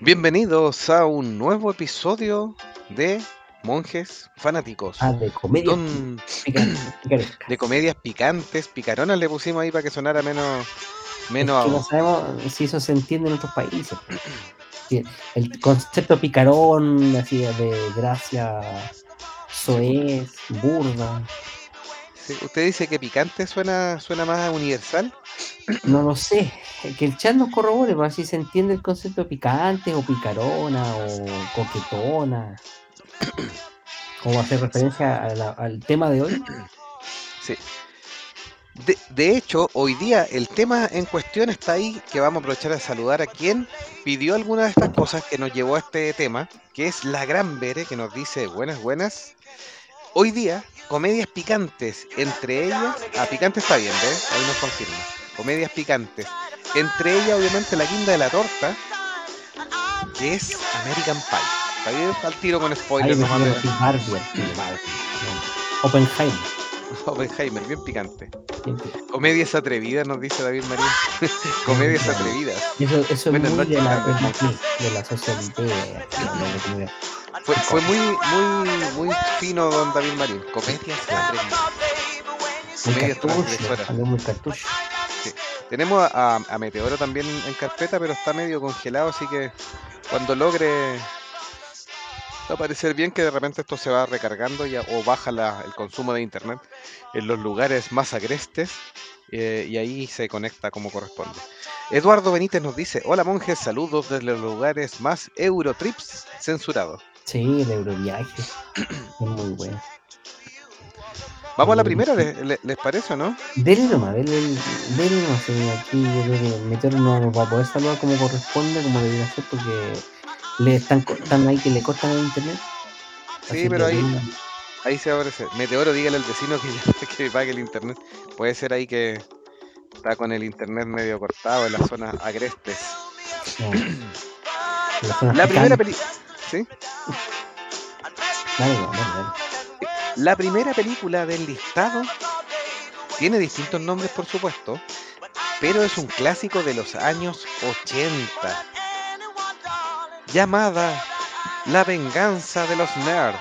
Bienvenidos a un nuevo episodio de Monjes Fanáticos. Ah, de comedia. Don- picantes, de comedias picantes, picaronas le pusimos ahí para que sonara menos, Es menos que no sabemos si eso se entiende en otros países. El concepto picarón, así de gracia, soez, burda, Sí, ¿Usted dice que picante suena, suena más universal? No lo sé. Que el chat nos corrobore para ver si se entiende el concepto de picante o picarona o coquetona. Como hacer referencia a al tema de hoy. Sí. De, de hecho, hoy día el tema en cuestión está ahí, que vamos a aprovechar a saludar a quien pidió alguna de estas cosas que nos llevó a este tema, que es la Gran Bere, que nos dice buenas, buenas. Hoy día, comedias picantes, entre ellas, ah, picante está bien, ¿ves? Ahí nos confirma. Comedias picantes. Entre ellas, obviamente, la guinda de la torta, que es American Pie. Está bien, al tiro con spoilers. Oppenheimer. Oppenheimer, bien picante. Comedias atrevidas, nos dice David Marín. Comedias atrevidas. Eso, eso es muy de la, de la, comedia. Fue, fue muy, muy, muy fino don David Marín. Comedias atrevidas. Comedias transgresoras. muy cartucho. Tenemos a, a- Meteoro también en carpeta, pero está medio congelado, así que cuando logre va a parecer bien que de repente esto se va recargando ya, o baja el consumo de internet en los lugares más agrestes eh, y ahí se conecta como corresponde. Eduardo Benítez nos dice, hola monjes, saludos desde los lugares más Eurotrips censurados. Sí, el Euroviaje. es muy bueno. Vamos a la primera. ¿les, les- parece o no? Dele nomás, dele, dele nomás. Aquí yo creo que Meteoro no nos va a poder saludar como corresponde, como debería ser, porque le están, están ahí que le cortan el internet. Sí, Así pero ahí, ahí se va a aparecer. Meteoro, dígale al vecino que, ya- que pague el internet. Puede ser ahí que está con el internet medio cortado en las zonas agrestes. No. La, zona La primera película. ¿Sí? Dale, dale, dale. La primera película del listado tiene distintos nombres, por supuesto, pero es un clásico de los años 80, llamada La venganza de los nerds.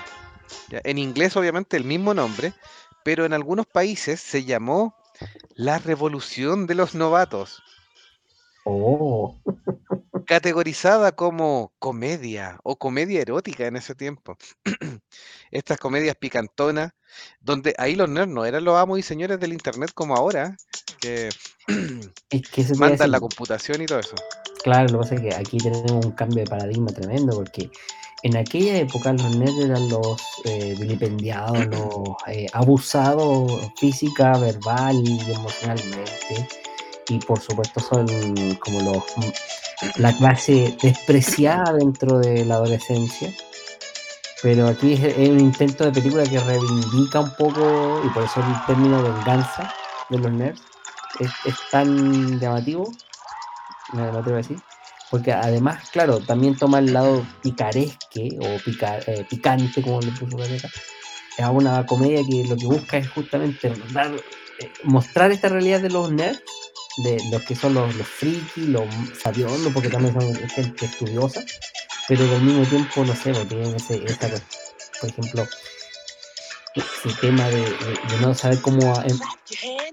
En inglés, obviamente, el mismo nombre, pero en algunos países se llamó La revolución de los novatos, Oh, categorizada como comedia o comedia erótica en ese tiempo. Estas comedias picantonas, donde ahí los nerds no eran los amos y señores del internet como ahora, que es mandan la computación y todo eso. Claro, lo que pasa es que aquí tenemos un cambio de paradigma tremendo, porque en aquella época los nerds eran los eh, vilipendiados, los eh, abusados física, verbal y emocionalmente. Y por supuesto son como los la clase despreciada dentro de la adolescencia. Pero aquí es, un intento de película que reivindica un poco, y por eso el término venganza de los nerds es, tan llamativo, me me atrevo a decir, porque además, claro, también toma el lado picaresque o pica- eh, picante, como le puso Rebeca. Es una comedia que lo que busca es justamente dar, eh, mostrar esta realidad de los nerds, de los que son los, los frikis, los sabiondos, porque también son gente estudiosa, pero al mismo tiempo, no sé, tienen ese, por ejemplo, ese tema de, no saber cómo em-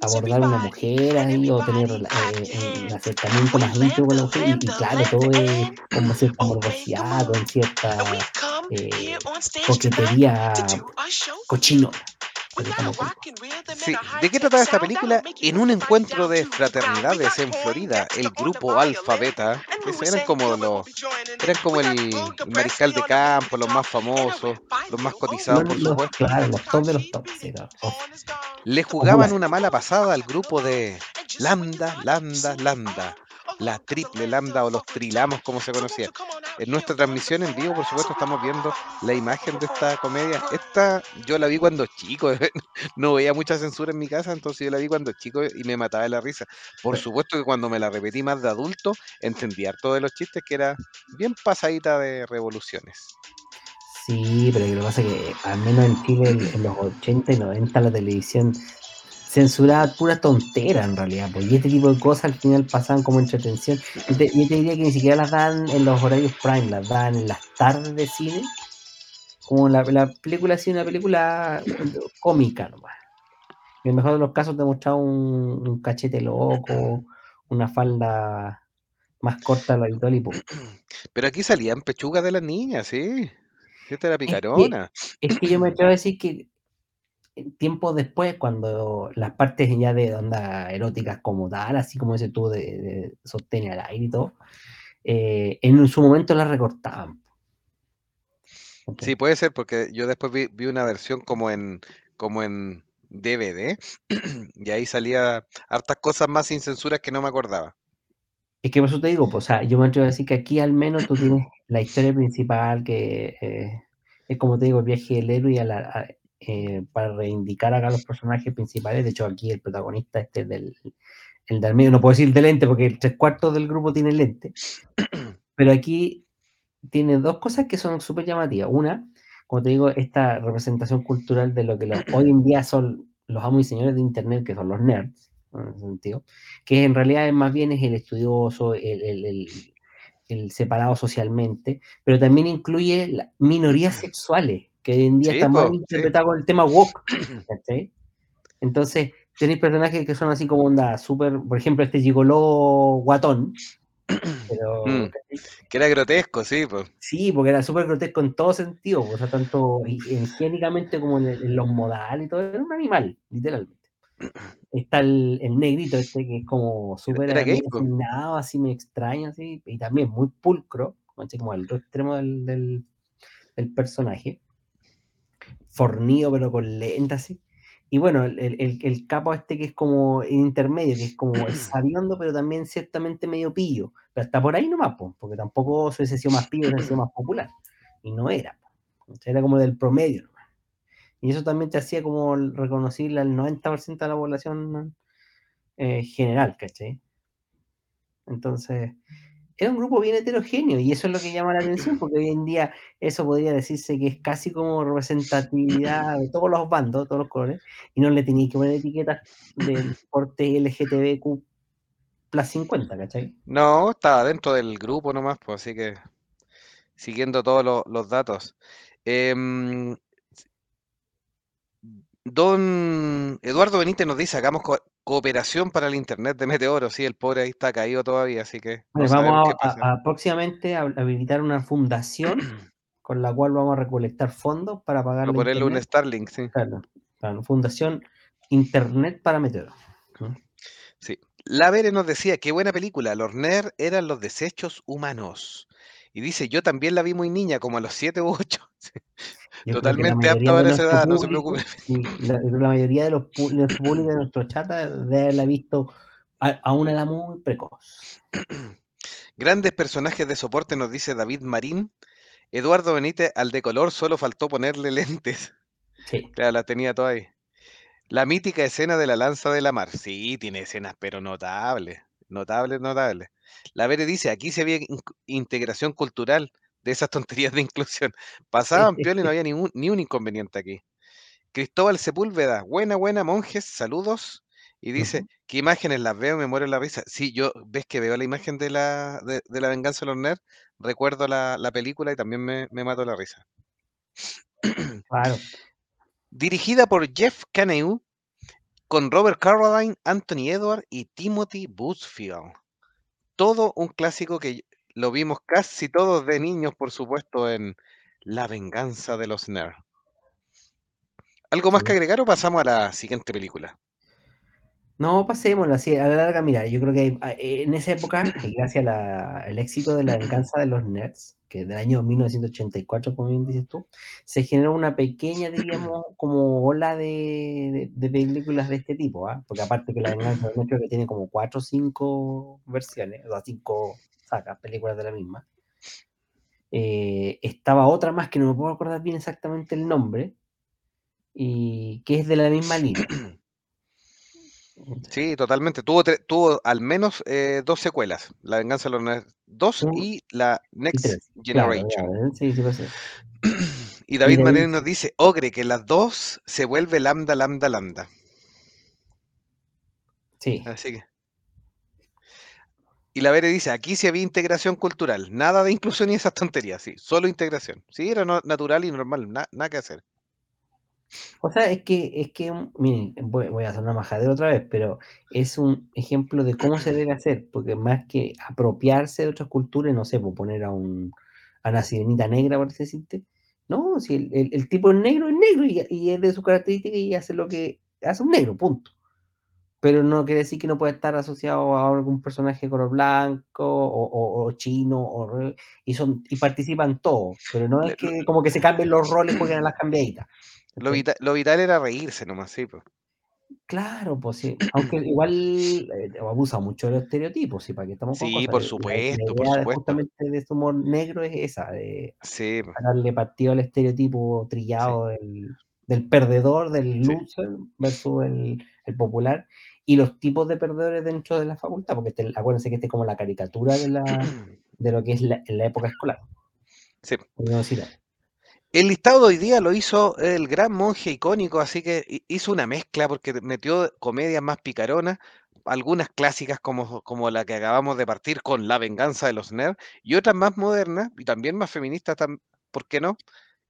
abordar a una mujer ahí o tener eh, un acercamiento más íntimo con la mujer y, claro, todo es como cierta morbosidad, con cierta eh, coquetería cochino. Sí, ¿de qué trataba esta película? En un encuentro de fraternidades en Florida, el grupo Alfa Beta, que eran como los, eran como el, mariscal de campo, los más famosos, los más cotizados, por los- supuesto, claro, los top de los tops. sí, no, oh, le jugaban una mala pasada al grupo de Lambda, Lambda, Lambda, la triple Lambda o los trilamos como se conocía. En nuestra transmisión en vivo, por supuesto, estamos viendo la imagen de esta comedia. Esta yo la vi cuando chico, no veía mucha censura en mi casa, entonces yo la vi cuando chico y me mataba de la risa. Por supuesto que cuando me la repetí más de adulto, entendí harto de los chistes que era bien pasadita de revoluciones. Sí, pero lo que pasa es que al menos en Chile en los 80 y 90 la televisión censuraba pura tontera en realidad, pues, y este tipo de cosas al final pasaban como entretención. Y te, y te diría que ni siquiera las dan en los horarios prime, las dan en las tardes de cine, como la, la película así, una película cómica nomás. En el mejor de los casos te mostraba un, un cachete loco, una falda más corta lo habitual y pum. Pero aquí salían pechugas de las niñas, sí. Esta era Es que, picarona. es que yo me atrevo a decir que tiempo después, cuando las partes ya de onda eróticas como tal, así como ese tú de, de sostén al aire y todo, eh, en su momento las recortaban. Sí, puede ser, porque yo después vi, vi una versión como en, como en DVD, y ahí salía hartas cosas más sin censura que no me acordaba. Es que por eso te digo, pues, o sea, yo me atrevo a decir que aquí al menos tú tienes la historia principal que eh, es como te digo, el viaje del héroe a la, a- eh, para reivindicar acá los personajes principales. De hecho, aquí el protagonista este del el del medio, no puedo decir de lente porque el tres cuartos del grupo tiene lente. Pero aquí tiene dos cosas que son súper llamativas. Una, como te digo, esta representación cultural de lo que los- hoy en día son los amos y señores de Internet, que son los nerds, en ese sentido, que en realidad es más bien es el estudioso, el, el- el- el separado socialmente, pero también incluye minorías sexuales, que hoy en día Sí, po, sí. interpretadas con el tema woke. ¿cachai? Entonces, tenéis personajes que son así como onda súper, por ejemplo, este gigoló guatón, pero Mm, que era grotesco, sí, pues. Sí, porque era súper grotesco en todo sentido, o sea, tanto hi- higiénicamente como en, en los modales y todo, era un animal, literalmente. Está el, el negrito este que es como súper po. afeminado, así me extraño, así, y también muy pulcro, como el otro extremo del, del, del personaje, fornido pero con lenta así. Y bueno, el, el- el- capo este que es como el intermedio, que es como es sabiondo, pero también ciertamente medio pillo. Pero hasta por ahí nomás, po, porque tampoco se hubiese sido más pillo, hubiese sido más popular. Y no era. po. Era como del promedio nomás. Y eso también te hacía como reconocible al 90% de la población eh, general, ¿cachai? Entonces, era un grupo bien heterogéneo y eso es lo que llama la atención, porque hoy en día eso podría decirse que es casi como representatividad de todos los bandos, todos los colores, y no le tenéis que poner etiquetas del porte LGTBQ plus 50, ¿cachai? No, estaba dentro del grupo nomás, pues, así que siguiendo todos los, los datos. Em, don Eduardo Benítez nos dice, hagamos cooperación para el Internet de Meteoro. Sí, el pobre ahí está caído todavía, así que vamos qué a, pasa. a- a próximamente a habilitar una fundación con la cual vamos a recolectar fondos para pagar la ponerle un internet. Starlink, sí. Claro, claro, Fundación Internet para Meteoro. Sí. La Vere nos decía, qué buena película, los nerds eran los desechos humanos. Y dice, yo también la vi muy niña, como a los 7 u 8. Yo Totalmente apta para esa edad, no se preocupe. la, la mayoría de los pu- de nuestro público de nuestro chat de haberla visto a, a una edad muy precoz. Grandes personajes de soporte, nos dice David Marín. Eduardo Benítez, al de color, solo faltó ponerle lentes. Sí. Claro, la tenía toda ahí. La mítica escena de la lanza de la mar. Sí, tiene escenas, pero notables. Notables, notables. La Vere dice, aquí se había in- integración cultural de esas tonterías de inclusión. Pasaban piola y no había ningún, ni un inconveniente aquí. Cristóbal Sepúlveda, buena, buena, monjes, saludos. Y dice. ¿qué imágenes las veo? Me muero en la risa. Sí, yo, ves que veo la imagen de la, de, de la venganza de los nerds, recuerdo la, la película y también me, me mato la risa. Claro. Dirigida por Jeff Caneu, con Robert Carradine, Anthony Edward y Timothy Busfield. Todo un clásico que lo vimos casi todos de niños, por supuesto, en La venganza de los nerds. ¿Algo más que agregar o pasamos a la siguiente película? No, pasémoslo así, a la larga, mira, yo creo que hay- eh, en esa época, y gracias al éxito de la venganza de los nerds, que del año 1984, como bien dices tú, se generó una pequeña, diríamos, como ola de, de- de películas de este tipo, ¿ah? Porque aparte que la venganza de los nerds creo que tiene como cuatro o cinco versiones, o sea, cinco sagas, películas de la misma. Eh, estaba otra más que no me puedo acordar bien exactamente el nombre, y que es de la misma línea. Sí, totalmente. Tuvo, tuvo al menos eh, dos secuelas. La venganza de los nerds 2 Un- y la Y Next claro, Generation. claro, sí, sí, pues sí. Y David David- Manero nos dice, Ogre, que las dos se vuelve lambda, lambda, lambda. Sí. Así que. Y la Vere dice, aquí sí había integración cultural, nada de inclusión y esas tonterías, sí, solo integración. Sí, era natural y normal, na- nada que hacer. O sea, es que, es que, miren, voy, a hacer una majadera otra vez, pero es un ejemplo de cómo se debe hacer, porque más que apropiarse de otras culturas, no sé, pues poner a un, a una sirenita negra, por decirte, no, si el, el- el tipo es negro, es negro y, y es de su característica y hace lo que hace un negro, punto. Pero no quiere decir que no pueda estar asociado a algún personaje color blanco o, o- o chino, o, y, son, y participan todos, pero no es que como que se cambien los roles, jueguen a las cambiaditas. Lo, vita- lo vital era reírse nomás, sí. pues. Claro, pues sí, aunque igual eh, abusa mucho de los estereotipos, sí, para que estamos con Sí, cosas. por La, la supuesto, por idea de supuesto. justamente de este humor negro es esa, de Sí, darle partido al estereotipo trillado del, del perdedor, del Sí. loser versus el, el popular, y los tipos de perdedores dentro de la facultad, porque este- acuérdense que este es como la caricatura de, la, de lo que es la, época escolar. sí. El listado de hoy día lo hizo el gran monje icónico, así que hi- hizo una mezcla porque metió comedias más picaronas, algunas clásicas como, como la que acabamos de partir con La venganza de los nerds, y otras más modernas y también más feministas, tam- ¿por qué no?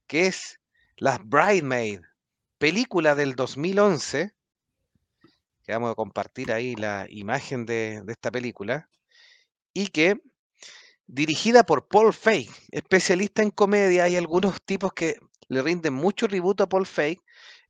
Que es Las Bridesmaid, película del 2011, que vamos a compartir ahí la imagen de, esta película, y que dirigida por Paul Feig, especialista en comedia. Hay algunos tipos que le rinden mucho tributo a Paul Feig.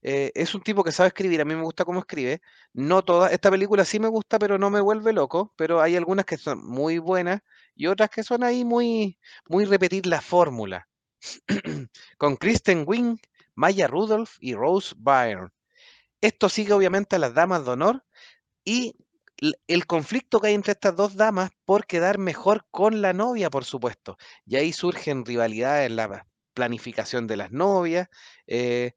eh, es un tipo que sabe escribir, a mí me gusta cómo escribe. No toda esta película sí me gusta, pero no me vuelve loco. Pero hay algunas que son muy buenas y otras que son ahí muy, muy repetir la fórmula. Con Kristen Wiig, Maya Rudolph y Rose Byrne. Esto sigue obviamente a las damas de honor y el conflicto que hay entre estas dos damas por quedar mejor con la novia, por supuesto. Y ahí surgen rivalidades en la planificación de las novias, eh,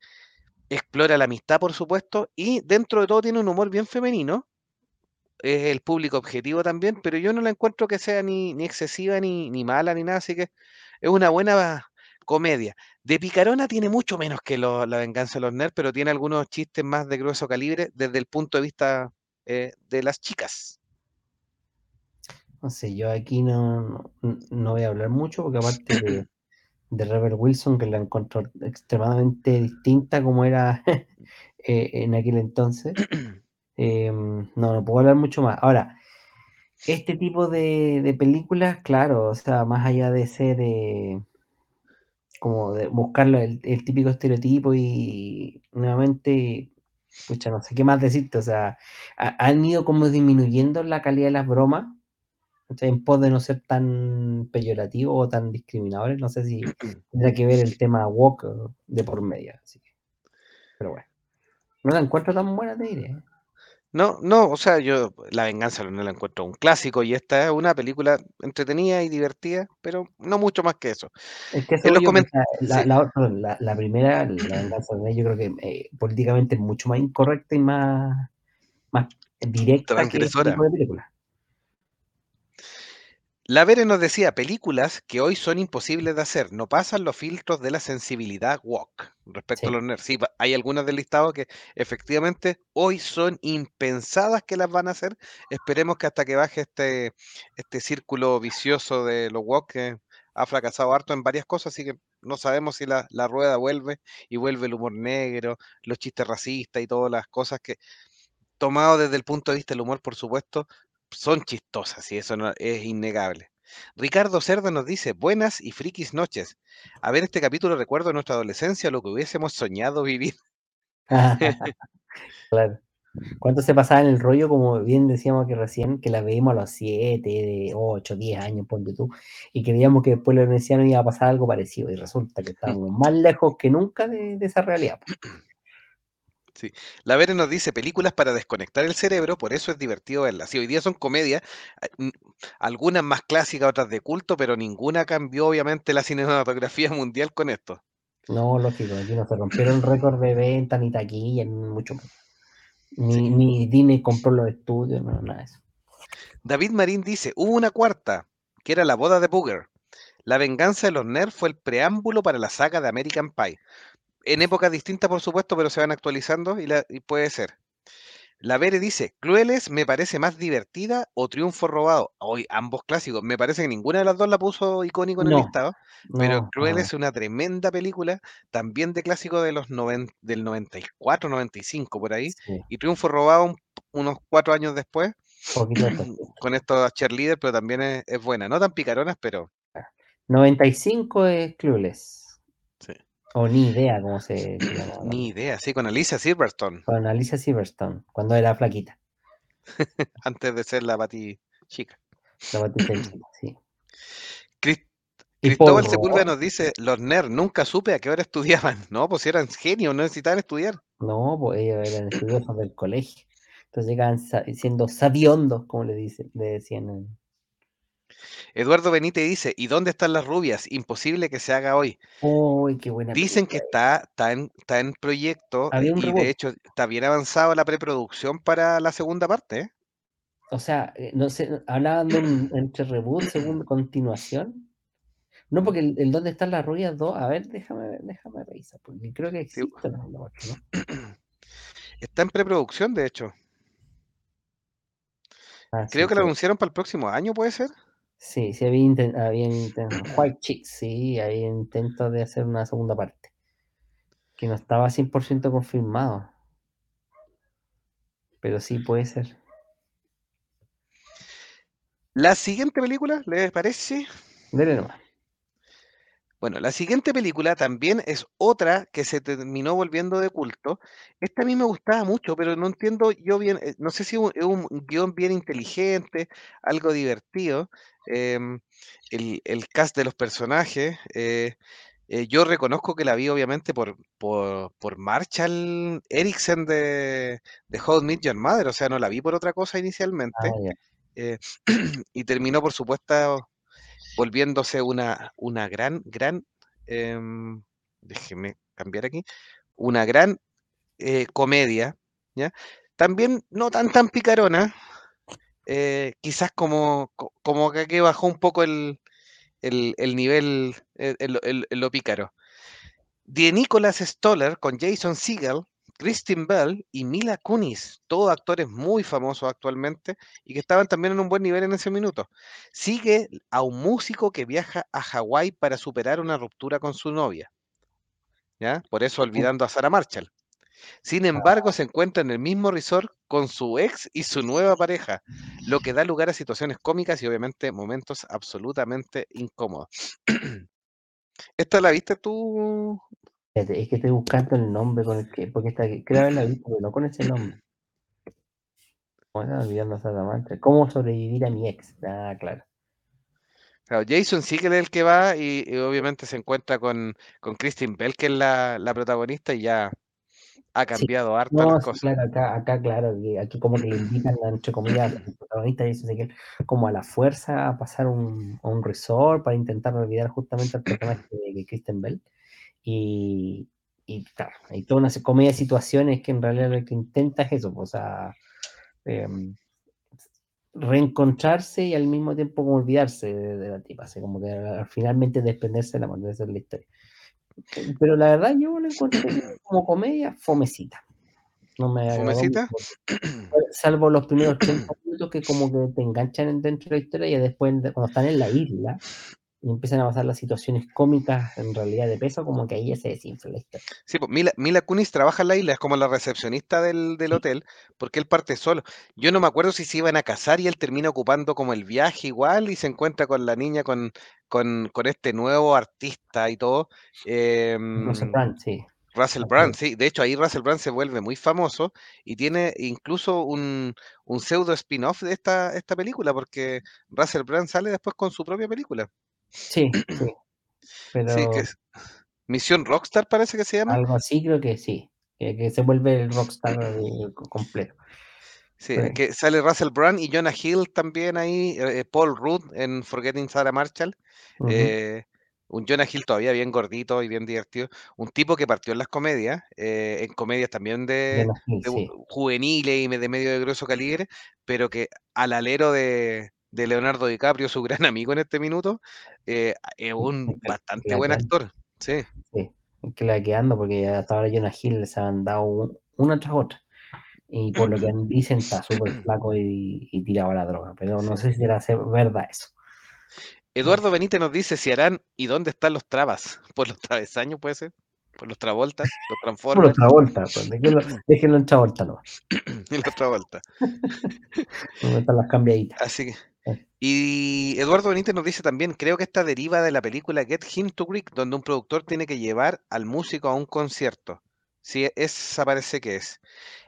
explora la amistad, por supuesto, y dentro de todo tiene un humor bien femenino. Es el público objetivo también, pero yo no la encuentro que sea ni, ni excesiva, ni, ni mala, ni nada, así que es una buena comedia. De picarona tiene mucho menos que lo- La venganza de los nerds, pero tiene algunos chistes más de grueso calibre desde el punto de vista eh, de las chicas. No sé, yo aquí no, no, no voy a hablar mucho porque aparte de, de Rebel Wilson, que la encontró extremadamente distinta como era eh, en aquel entonces, eh, no, no puedo hablar mucho más. Ahora, este tipo de, de películas, claro, o sea, más allá de ser como de buscarlo el, el típico estereotipo y nuevamente, pucha, no sé qué más decirte, o sea, ha- han ido como disminuyendo la calidad de las bromas o sea, en pos de no ser tan peyorativo o tan discriminadores. No sé si tendrá que ver el tema eh, de por medio. Así que, pero bueno, no la encuentro tan buena, te diré. No, no, o sea, yo La venganza de nerds la encuentro un clásico y esta es una película entretenida y divertida, pero no mucho más que eso. Es que En los yo, la, sí. la, otra- la- la primera, la venganza de yo creo que eh, políticamente es mucho más incorrecta y más, más directa que este tipo de película. La Vere nos decía, películas que hoy son imposibles de hacer, no pasan los filtros de la sensibilidad woke respecto Sí. a los nerds. Sí, hay algunas del listado que efectivamente hoy son impensadas que las van a hacer. Esperemos que hasta que baje este, este círculo vicioso de los woke que ha fracasado harto en varias cosas, así que no sabemos si la, la rueda vuelve y vuelve el humor negro, los chistes racistas y todas las cosas que, tomado desde el punto de vista del humor, por supuesto, son chistosas y eso no, es innegable. Ricardo Cerda nos dice, buenas y frikis noches. A ver, este capítulo recuerdo nuestra adolescencia, lo que hubiésemos soñado vivir. claro. ¿Cuánto se pasaba en el rollo? Como bien decíamos que recién, que la veíamos a los 7, 8, 10 años, ponte tú, y creíamos que después la universidad no iba a pasar algo parecido, y resulta que estábamos más lejos que nunca de, de esa realidad. Sí. La Vere nos dice, películas para desconectar el cerebro, por eso es divertido verlas. Sí, hoy día son comedias, algunas más clásicas, otras de culto, pero ninguna cambió obviamente la cinematografía mundial con esto. No, lógico, aquí no se rompieron récord de venta, ni taquilla, ni mucho más. Ni, Sí. ni Disney compró los estudios, no, nada de eso. David Marín dice, hubo una cuarta, que era la boda de Booger. La venganza de los nerds fue el preámbulo para la saga de American Pie. En épocas distintas, por supuesto, pero se van actualizando y, la- y puede ser. La Vere dice, Crueles me parece más divertida o Triunfo Robado. Hoy ambos clásicos. Me parece que ninguna de las dos la puso icónico en el No, listado, pero Crueles no. es una tremenda película, también de clásico de los noven- del 94, 95 por ahí, Sí, y Triunfo Robado un- unos cuatro años después, con estos cheerleaders, pero también es, es buena. No tan picaronas, pero 95 es Clueless. O ni idea cómo se, se llama. ni idea. Sí, con Alicia Silverstone, Con Alicia Silverstone, cuando era flaquita. antes de ser la Pati chica. La Chile, sí. Y Cristóbal Sepúlveda nos dice, los nerds nunca supe a qué hora estudiaban. No, pues si eran genios, no necesitaban estudiar. No, pues ellos eran estudiosos del colegio. Entonces llegaban siendo sabiondos, como le, dice, le decían. en- Eduardo Benítez dice, ¿y dónde están las rubias? Imposible que se haga hoy. Uy, qué buena Dicen que película. está, está, en, está en proyecto y reboot. de hecho está bien avanzada la preproducción para la segunda parte. ¿eh? O sea, eh, no sé, hablaban de un entre reboot, segunda continuación. No, porque el, el ¿Dónde están las rubias 2? A ver, déjame, déjame revisar, porque creo que Sí, existe la ¿no? Está en preproducción, de hecho. Ah, Creo sí, que la sí. anunciaron para el próximo año, ¿puede ser? Sí, sí, había, inten- había inten- White Chicks, sí, había intentos de hacer una segunda parte. Que no estaba 100% confirmado. Pero sí puede ser. La siguiente película, ¿les parece? Dele nomás. Bueno, la siguiente película también es otra que se terminó volviendo de culto. Esta a mí me gustaba mucho, pero no entiendo yo bien, eh, no sé si un- es un guion bien inteligente, algo divertido. em, el, el cast de los personajes, eh, eh, yo reconozco que la vi obviamente por, por, por Marshall Erickson de, de How I Met Your Mother, o sea, no la vi por otra cosa Ah, inicialmente. ya. eh, y terminó, por supuesto, volviéndose una, una gran, gran, em, déjeme cambiar aquí, una gran eh, comedia. También no tan tan picarona, eh, quizás como, co- como que bajó un poco el, el, el nivel eh, en lo pícaro. De Nicholas Stoller con Jason Segel, Kristen Bell y Mila Kunis, todos actores muy famosos actualmente y que estaban también en un buen nivel en ese minuto. Sigue a un músico que viaja a Hawái para superar una ruptura con su novia, ¿ya? Por eso olvidando a Sarah Marshall. Sin embargo, se encuentra en el mismo resort con su ex y su nueva pareja, lo que da lugar a situaciones cómicas y obviamente momentos absolutamente incómodos. ¿Esta la viste tú? Espérate, es que estoy buscando el nombre con el que. Porque esta, creo haberla visto, pero no con ese nombre. Bueno, olvidando a Sara Mancha. ¿Cómo sobrevivir a mi ex? Ah, claro. Claro, Jason Segel es el que va y, y obviamente se encuentra con, con Kristen Bell, que es la, la protagonista, y ya ha Sí. cambiado harto las No, sí, cosas. claro, acá, acá, claro, aquí como que le invitan, entre comillas, al protagonista dice que como a la fuerza a pasar un, a un resort para intentar olvidar justamente al personaje de, de Kristen Bell. Y, y claro, hay toda una comedia de situaciones que en realidad lo que intenta es eso, pues, o sea, em, reencontrarse y al mismo tiempo como olvidarse de, de la tipa, así como que al- finalmente desprenderse de la muerte, esa es la historia. Eh, Pero la verdad yo la encontré como comedia fomecita. No me ¿Fumecita? mucho. Salvo los primeros 30 minutos que como que te enganchan dentro de la historia y después de- cuando están en la isla y empiezan a pasar las situaciones cómicas en realidad de peso, como que ahí ya se desinfla la historia. Sí, pues Mila, Mila Kunis trabaja en la isla, es como la recepcionista del, del Sí. hotel, porque él parte solo. Yo no me acuerdo si se iban a casar y él termina ocupando como el viaje igual y se encuentra con la niña, con, con, con este nuevo artista y todo. Russell em, Brand, sí. Russell Brand, sí. De hecho, ahí Russell Brand se vuelve muy famoso y tiene incluso un, un pseudo spin-off de esta, esta película, porque Russell Brand sale después con su propia película. Sí, sí. Sí, Pero que es Misión Rockstar parece que se llama. algo así creo que sí. Que, que se vuelve el rockstar eh, co- completo. Sí, Sí. que sale Russell Brand y Jonah Hill también ahí, eh, Paul Rudd en Forgetting Sarah Marshall. Eh, un Jonah Hill todavía bien gordito y bien divertido. Un tipo que partió en las comedias, eh, en comedias también de, sí. juveniles y de medio de grueso calibre, pero que al alero de, de Leonardo DiCaprio, su gran amigo en este minuto, eh, es un Que- bastante buen actor. Sí, Sí. Que la quedando porque hasta ahora Jonah Hill se han dado un- una tras otra. Y por lo que dicen, está súper flaco y, y tirado a la droga. Pero no sé si será verdad eso. Eduardo Benítez nos dice si harán y dónde están los trabas. ¿Por los travesaños puede ser? ¿Por los travoltas? ¿Los Por los transformers? travolta, pues, déjenlo, en travolta no. y los travoltas. ¿Dónde están las cambiaditas? Así que. Y Eduardo Benítez nos dice también, creo que esta deriva de la película Get Him to Greek, donde un productor tiene que llevar al músico a un concierto. Sí, esa parece que es.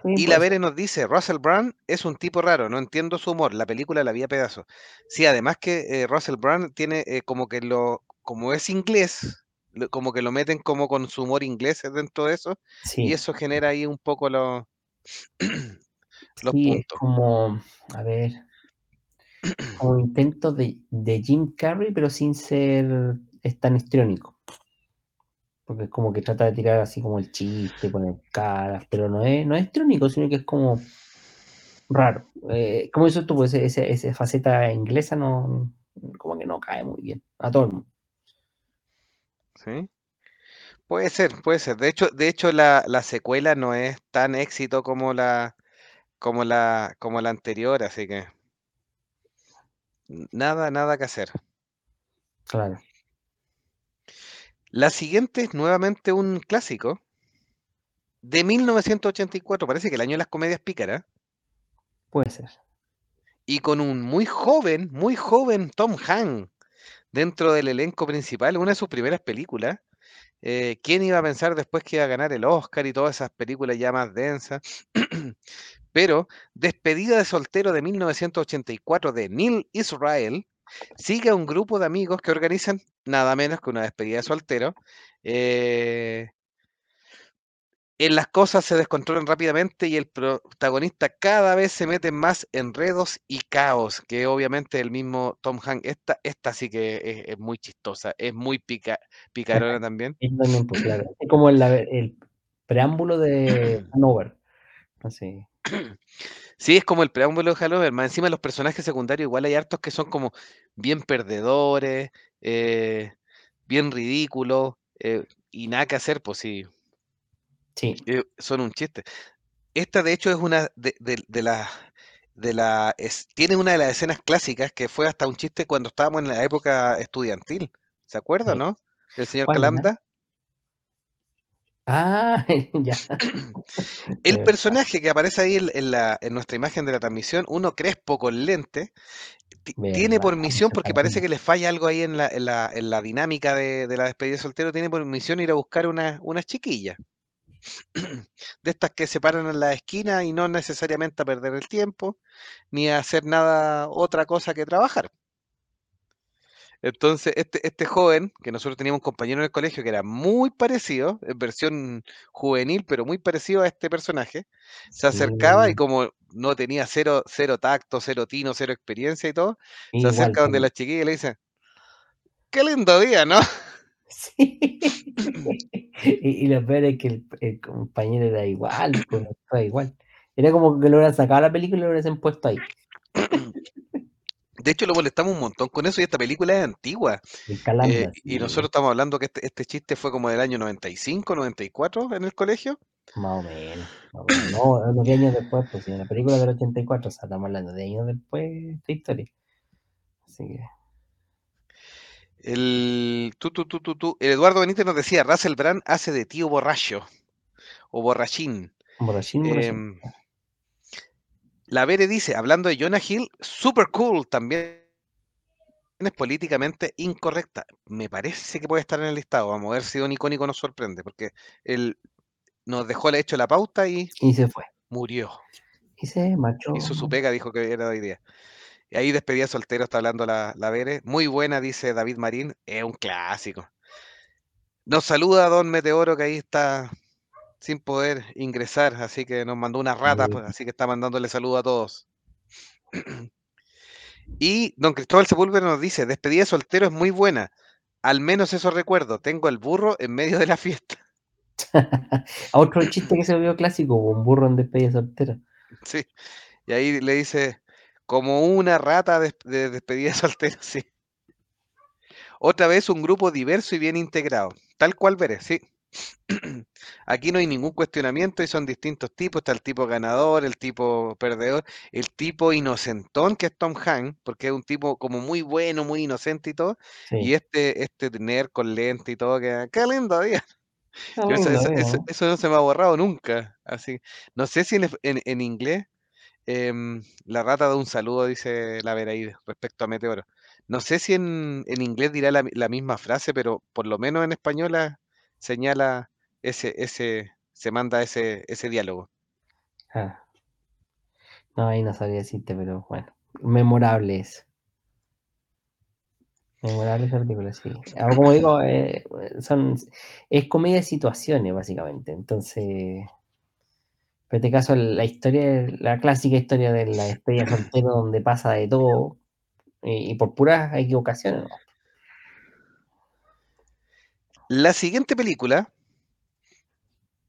Sí, Y la pues, Vere nos dice, Russell Brand es un tipo raro, no entiendo su humor, la película la vi a pedazos. Sí, además que eh, Russell Brand tiene eh, como que lo, como es inglés, lo- como que lo meten como con su humor inglés dentro de eso, y eso genera ahí un poco los, los sí, es puntos. como, a ver, como intento de, de Jim Carrey, pero sin ser es tan histriónico. Porque es como que trata de tirar así como el chiste, poner caras, pero no es, no es histriónico, sino que es como raro. Eh, como dices tú, pues ese- esa faceta inglesa no, como que no cae muy bien a todo el mundo. ¿sí? Puede ser, puede ser. De hecho, de hecho la, la secuela no es tan éxito como la, como la, como la anterior, así que nada, nada que hacer. Claro, La siguiente es nuevamente un clásico de 1984, parece que el año de las comedias pícaras, puede ser. y con un muy joven, muy joven Tom Hanks dentro del elenco principal, una de sus primeras películas. Eh, ¿Quién iba a pensar después que iba a ganar el Oscar y todas esas películas ya más densas? Pero Despedida de soltero de 1984 de Neil Israel sigue a un grupo de amigos que organizan nada menos que una despedida de soltero. eh, en las cosas se descontrolan rápidamente y el protagonista cada vez se mete en más enredos y caos, que obviamente el mismo Tom Hanks, esta, esta sí que es, es muy chistosa, es muy pica, picarona también. También, pues claro. Es como el, el preámbulo de Hanover. Así. Sí, es como el preámbulo de Hanover, más encima los personajes secundarios igual hay hartos que son como bien perdedores, eh, bien ridículos, eh, y nada que hacer, pues sí, Sí, eh, son un chiste. Esta de hecho es una de, de, de las de la es- tiene una de las escenas clásicas que fue hasta un chiste cuando estábamos en la época estudiantil. ¿Se acuerda, sí. no? El señor. Calanda. Ah, ya. El personaje que aparece ahí en, la, en nuestra imagen de la transmisión, uno crespo con lente, ti- tiene por misión, porque parece que le falla algo ahí en la, en la, en la dinámica de, de la despedida de soltero, tiene por misión ir a buscar una, unas chiquillas. De estas que se paran en la esquina y no necesariamente a perder el tiempo, ni a hacer nada, otra cosa que trabajar. Entonces, este, este joven, que nosotros teníamos un compañero en el colegio que era muy parecido, en versión juvenil, pero muy parecido a este personaje, se acercaba y como no tenía cero, cero tacto, cero tino, cero experiencia y todo, se acerca donde la chiquilla y le dice, qué lindo día, ¿no? Sí. Y, y lo peor es que el, el compañero era igual, estaba igual. Era como que lo hubieran sacado la película y lo hubiesen puesto ahí. De hecho, lo molestamos un montón con eso y esta película es antigua. El Eh, y nosotros estamos hablando que este, este chiste fue como del año 95, 94 en el colegio. Más o menos. más o menos. No, unos 10 años después, pues en la película del 84, o sea, estamos hablando de años después de esta historia. Así que, El, tú, tú, tú, tú. El Eduardo Benítez nos decía, Russell Brand hace de tío borracho o borrachín. borrachín, borrachín. Em, la Vere dice, hablando de Jonah Hill, super cool, también es políticamente incorrecta. Me parece que puede estar en el listado. Vamos a ver si Don Icónico nos sorprende, porque él nos dejó el hecho la pauta y Y se fue. murió. Y se marchó. Hizo su pega, dijo que era de hoy día. Y ahí despedida soltero, está hablando la, la Vere. Muy buena, dice David Marín. Es un clásico. Nos saluda Don Meteoro, que ahí está sin poder ingresar, así que nos mandó una rata, pues, así que está mandándole saludo a todos. Y don Cristóbal Sepúlveda nos dice, despedida de soltero es muy buena. Al menos eso recuerdo. Tengo el burro en medio de la fiesta. Otro chiste que se volvió clásico, un burro en despedida soltera. Sí. Y ahí le dice, como una rata de, de despedida de soltero, sí. Otra vez un grupo diverso y bien integrado. Tal cual veré, sí. Aquí no hay ningún cuestionamiento y son distintos tipos. Está el tipo ganador, el tipo perdedor, el tipo inocentón que es Tom Hanks, porque es un tipo como muy bueno, muy inocente y todo. Y este, este nerd con lente y todo, que qué lindo día. Qué Yo eso, lindo, eso- eso- eso no se me ha borrado nunca. Así, no sé si en, en- en inglés em, la rata da un saludo, dice la Veraí, respecto a Meteoro. No sé si en, en inglés dirá la, la misma frase, pero por lo menos en española señala ese, ese, se manda ese, ese diálogo. Ah, no, ahí no sabría decirte, pero bueno. Memorable es. Memorable esa película, sí. Ah, Como digo, eh, son, es comedia de situaciones, básicamente. Entonces, en este caso, la historia, la clásica historia de la estrella soltero donde pasa de todo y, y por puras equivocaciones, ¿no? La siguiente película,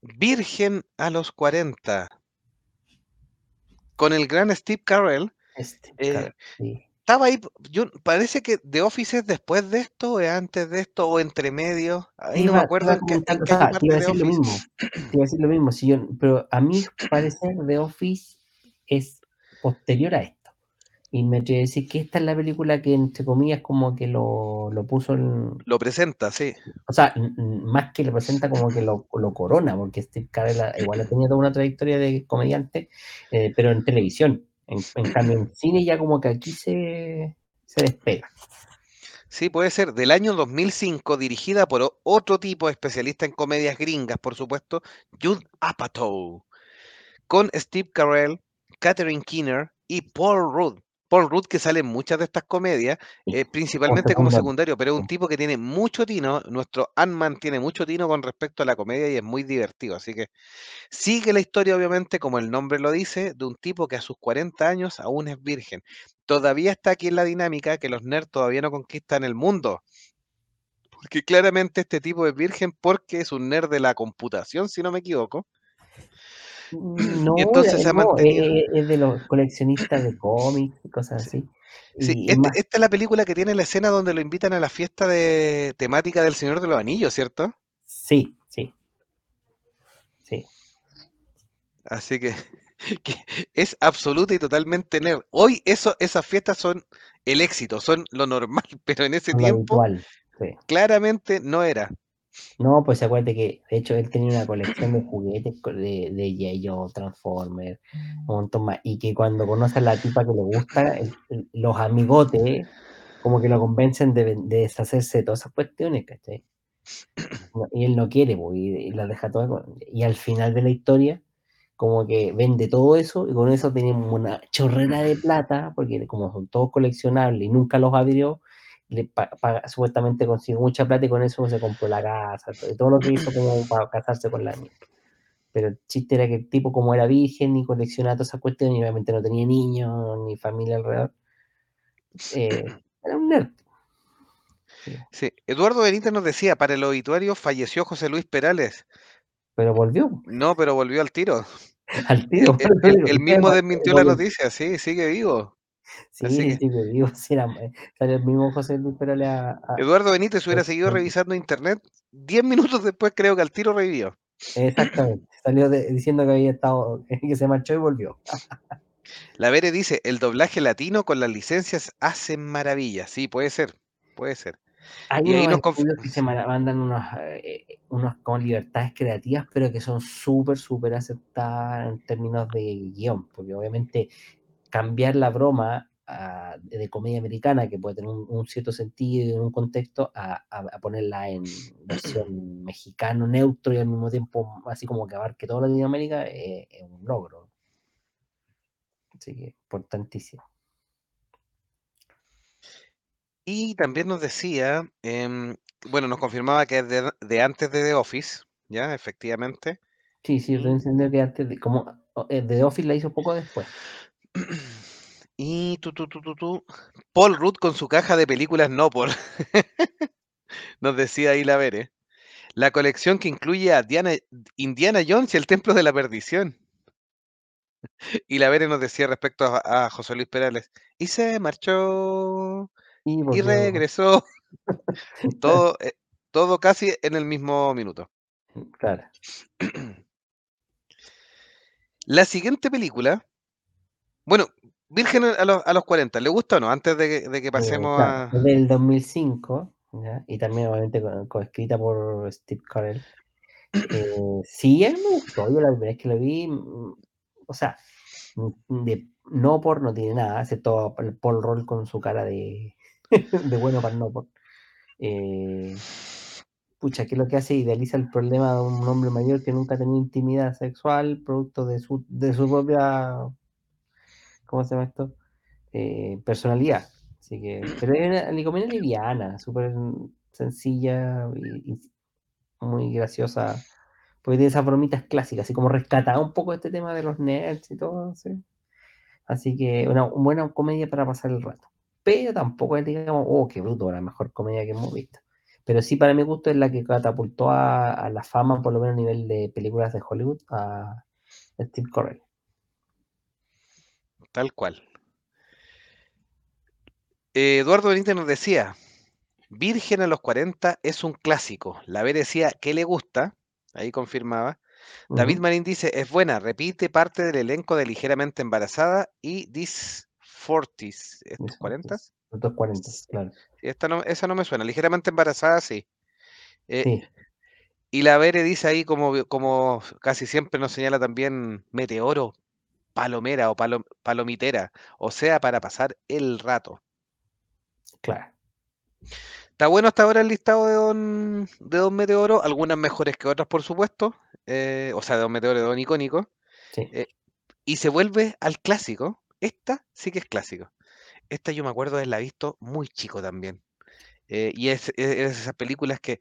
Virgen a los 40, con el gran Steve Carell. Este, eh, claro, sí. estaba ahí, yo, parece que The Office es después de esto, o es antes de esto, o entre medio. Ahí no me acuerdo iba a en qué, comentar, en o qué año sea, te iba a decir lo mismo. Te iba a decir lo mismo. Si yo, pero a mi parecer, The Office es posterior a esto. Y me atrevo a decir que esta es la película que, entre comillas, como que lo, lo puso en. Lo presenta, sí. O sea, más que lo presenta, como que lo, lo corona, porque Steve Carell igual ha tenido toda una trayectoria de comediante, eh, pero en televisión. En, en cambio, en cine ya como que aquí se, se despega. Sí, puede ser. Del año 2005, dirigida por otro tipo especialista en comedias gringas, por supuesto, Judd Apatow, con Steve Carell, Catherine Keener y Paul Rudd. Paul Rudd que sale en muchas de estas comedias, eh, principalmente como secundario. secundario, pero es un tipo que tiene mucho tino. Nuestro Ant-Man tiene mucho tino con respecto a la comedia y es muy divertido. Así que sigue la historia, obviamente, como el nombre lo dice, de un tipo que a sus 40 años aún es virgen. Todavía está aquí en la dinámica que los nerds todavía no conquistan el mundo. Porque claramente este tipo es virgen porque es un nerd de la computación, si no me equivoco. No, Y entonces eh, se ha no, mantenido. eh, es de los coleccionistas de cómics y cosas Sí. así. Sí, es este- más, esta es la película que tiene la escena donde lo invitan a la fiesta de temática del Señor de los Anillos, ¿cierto? sí, sí, sí. Así que, que es absoluta y totalmente nerd. Hoy eso, esas fiestas son el éxito, son lo normal, pero en ese Lo tiempo habitual, sí. claramente no era. No, pues acuérdate que de hecho él tenía una colección de juguetes de, de G.I. Joe, Transformers, un montón más. Y que cuando conoce a la tipa que le gusta, los amigotes como que lo convencen de, deshacerse de todas esas cuestiones, ¿cachai? Y él no quiere, pues, y, las deja todas. con- Y al final de la historia, como que vende todo eso y con eso tenemos una chorrera de plata, porque como son todos coleccionables y nunca los abrió, le paga- supuestamente consiguió mucha plata y con eso se compró la casa, todo, todo lo que hizo como para casarse con la niña. Pero el chiste era que el tipo, como era virgen y coleccionaba todas esas cuestiones, y obviamente no tenía niños ni familia alrededor, eh, era un nerd. sí. Sí. Eduardo Benítez nos decía, para el obituario falleció José Luis Perales. Pero volvió No, pero volvió al tiro. al tiro. él y mismo desmintió la noticia, sí, sigue vivo. Sí, que sí, que digo, sí, era, eh, salió el mismo José Luis Perales a, a- Eduardo Benítez hubiera seguido revisando internet. Diez minutos después creo que al tiro revivió. Exactamente, salió de- diciendo que había estado, que se marchó y volvió. La Vere dice, el doblaje latino con las licencias hacen maravillas. Sí, puede ser, puede ser. Hay Y ahí unos conf- que se manda- mandan unos, eh, unos con libertades creativas, pero que son súper, súper aceptadas en términos de guion, porque obviamente cambiar la broma a- de comedia americana, que puede tener un, un cierto sentido y un contexto, a, a- a ponerla en versión mexicano neutro y al mismo tiempo así como que abarque toda Latinoamérica, eh, es un logro. Así que importantísimo. Y también nos decía, em, bueno, nos confirmaba que es de, de antes de The Office, ya, efectivamente. Sí, sí, Y, entendido que antes de, como eh, The Office la hizo poco después. y tú, tú, tú, tú, tú. Paul Rudd con su caja de películas no por. nos decía ahí la Vere. La colección que incluye a Diana, Indiana Jones y el Templo de la Perdición. Y la Vere nos decía respecto a, a José Luis Perales. Y se marchó Y regresó. todo, eh, todo casi en el mismo minuto. Claro. La siguiente película. Bueno, Virgen a los, a los 40, ¿le gusta o no? Antes de que, de que Eh, pasemos claro, a. es del 2005, ¿ya? Y también obviamente co- coescrita por Steve Carell. Eh, sí, mí me gustó, yo la primera vez que lo vi, mm, o sea, mm, de, no por no tiene nada, excepto el Paul Roll con su cara de, de bueno para no por. Eh, pucha, que es lo que hace? Idealiza el problema de un hombre mayor que nunca ha tenido intimidad sexual, producto de su, de su propia, ¿cómo se llama esto? Eh, personalidad. Así que, pero es una licomedia liviana, súper sencilla y, y muy graciosa. Porque tiene esas bromitas clásicas, así como rescatada un poco este tema de los nerds y todo. ¿sí? Así que una, una buena comedia para pasar el rato. Pero tampoco es, digamos, oh, qué bruto, la mejor comedia que hemos visto. Pero sí, para mi gusto, es la que catapultó a, a la fama, por lo menos a nivel de películas de Hollywood, a Steve Carell. Tal cual. Eh, Eduardo Benítez nos decía: Virgen a los 40 es un clásico. La B decía que le gusta. Ahí confirmaba. David Marín dice: es buena, repite parte del elenco de Ligeramente Embarazada y This 40s. ¿Estos Eso, 40? es, Los 40, claro. Esta no, esa no me suena. Ligeramente Embarazada, sí. Eh, Sí, y la Bere dice ahí, como, como casi siempre nos señala también, meteoro, palomera o palo- palomitera. O sea, para pasar el rato. claro. Está bueno hasta ahora el listado de Don, de Don Meteoro, algunas mejores que otras, por supuesto. eh, o sea, de Don Meteoro de Don Icónico. Sí. eh, y se vuelve al clásico. Esta sí que es clásico. Esta yo me acuerdo de haberla visto muy chico también. eh, y es, es- es esas películas que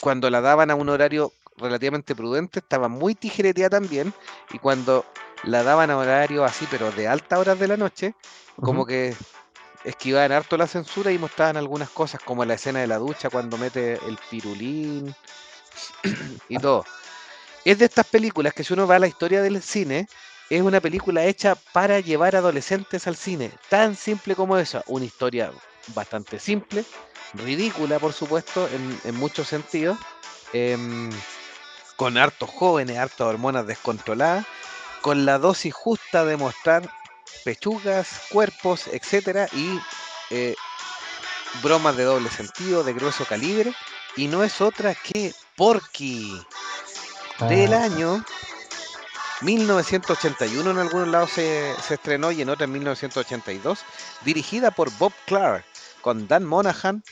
cuando la daban a un horario relativamente prudente, estaba muy tijereteada también. Y cuando la daban a horario así, pero de altas horas de la noche, como que esquivaban harto la censura y mostraban algunas cosas, como la escena de la ducha cuando mete el pirulín y todo. Es de estas películas que si uno va a la historia del cine, es una película hecha para llevar adolescentes al cine. Tan simple como eso. Una historia bastante simple, ridícula por supuesto, en, en muchos sentidos. em, con hartos jóvenes, hartas hormonas descontroladas, con la dosis justa de mostrar pechugas, cuerpos, etcétera, y eh, bromas de doble sentido, de grueso calibre, y no es otra que Porky, del Ah, año 1981 en algunos lados se, se estrenó y en otros en 1982, dirigida por Bob Clark, con Dan Monahan,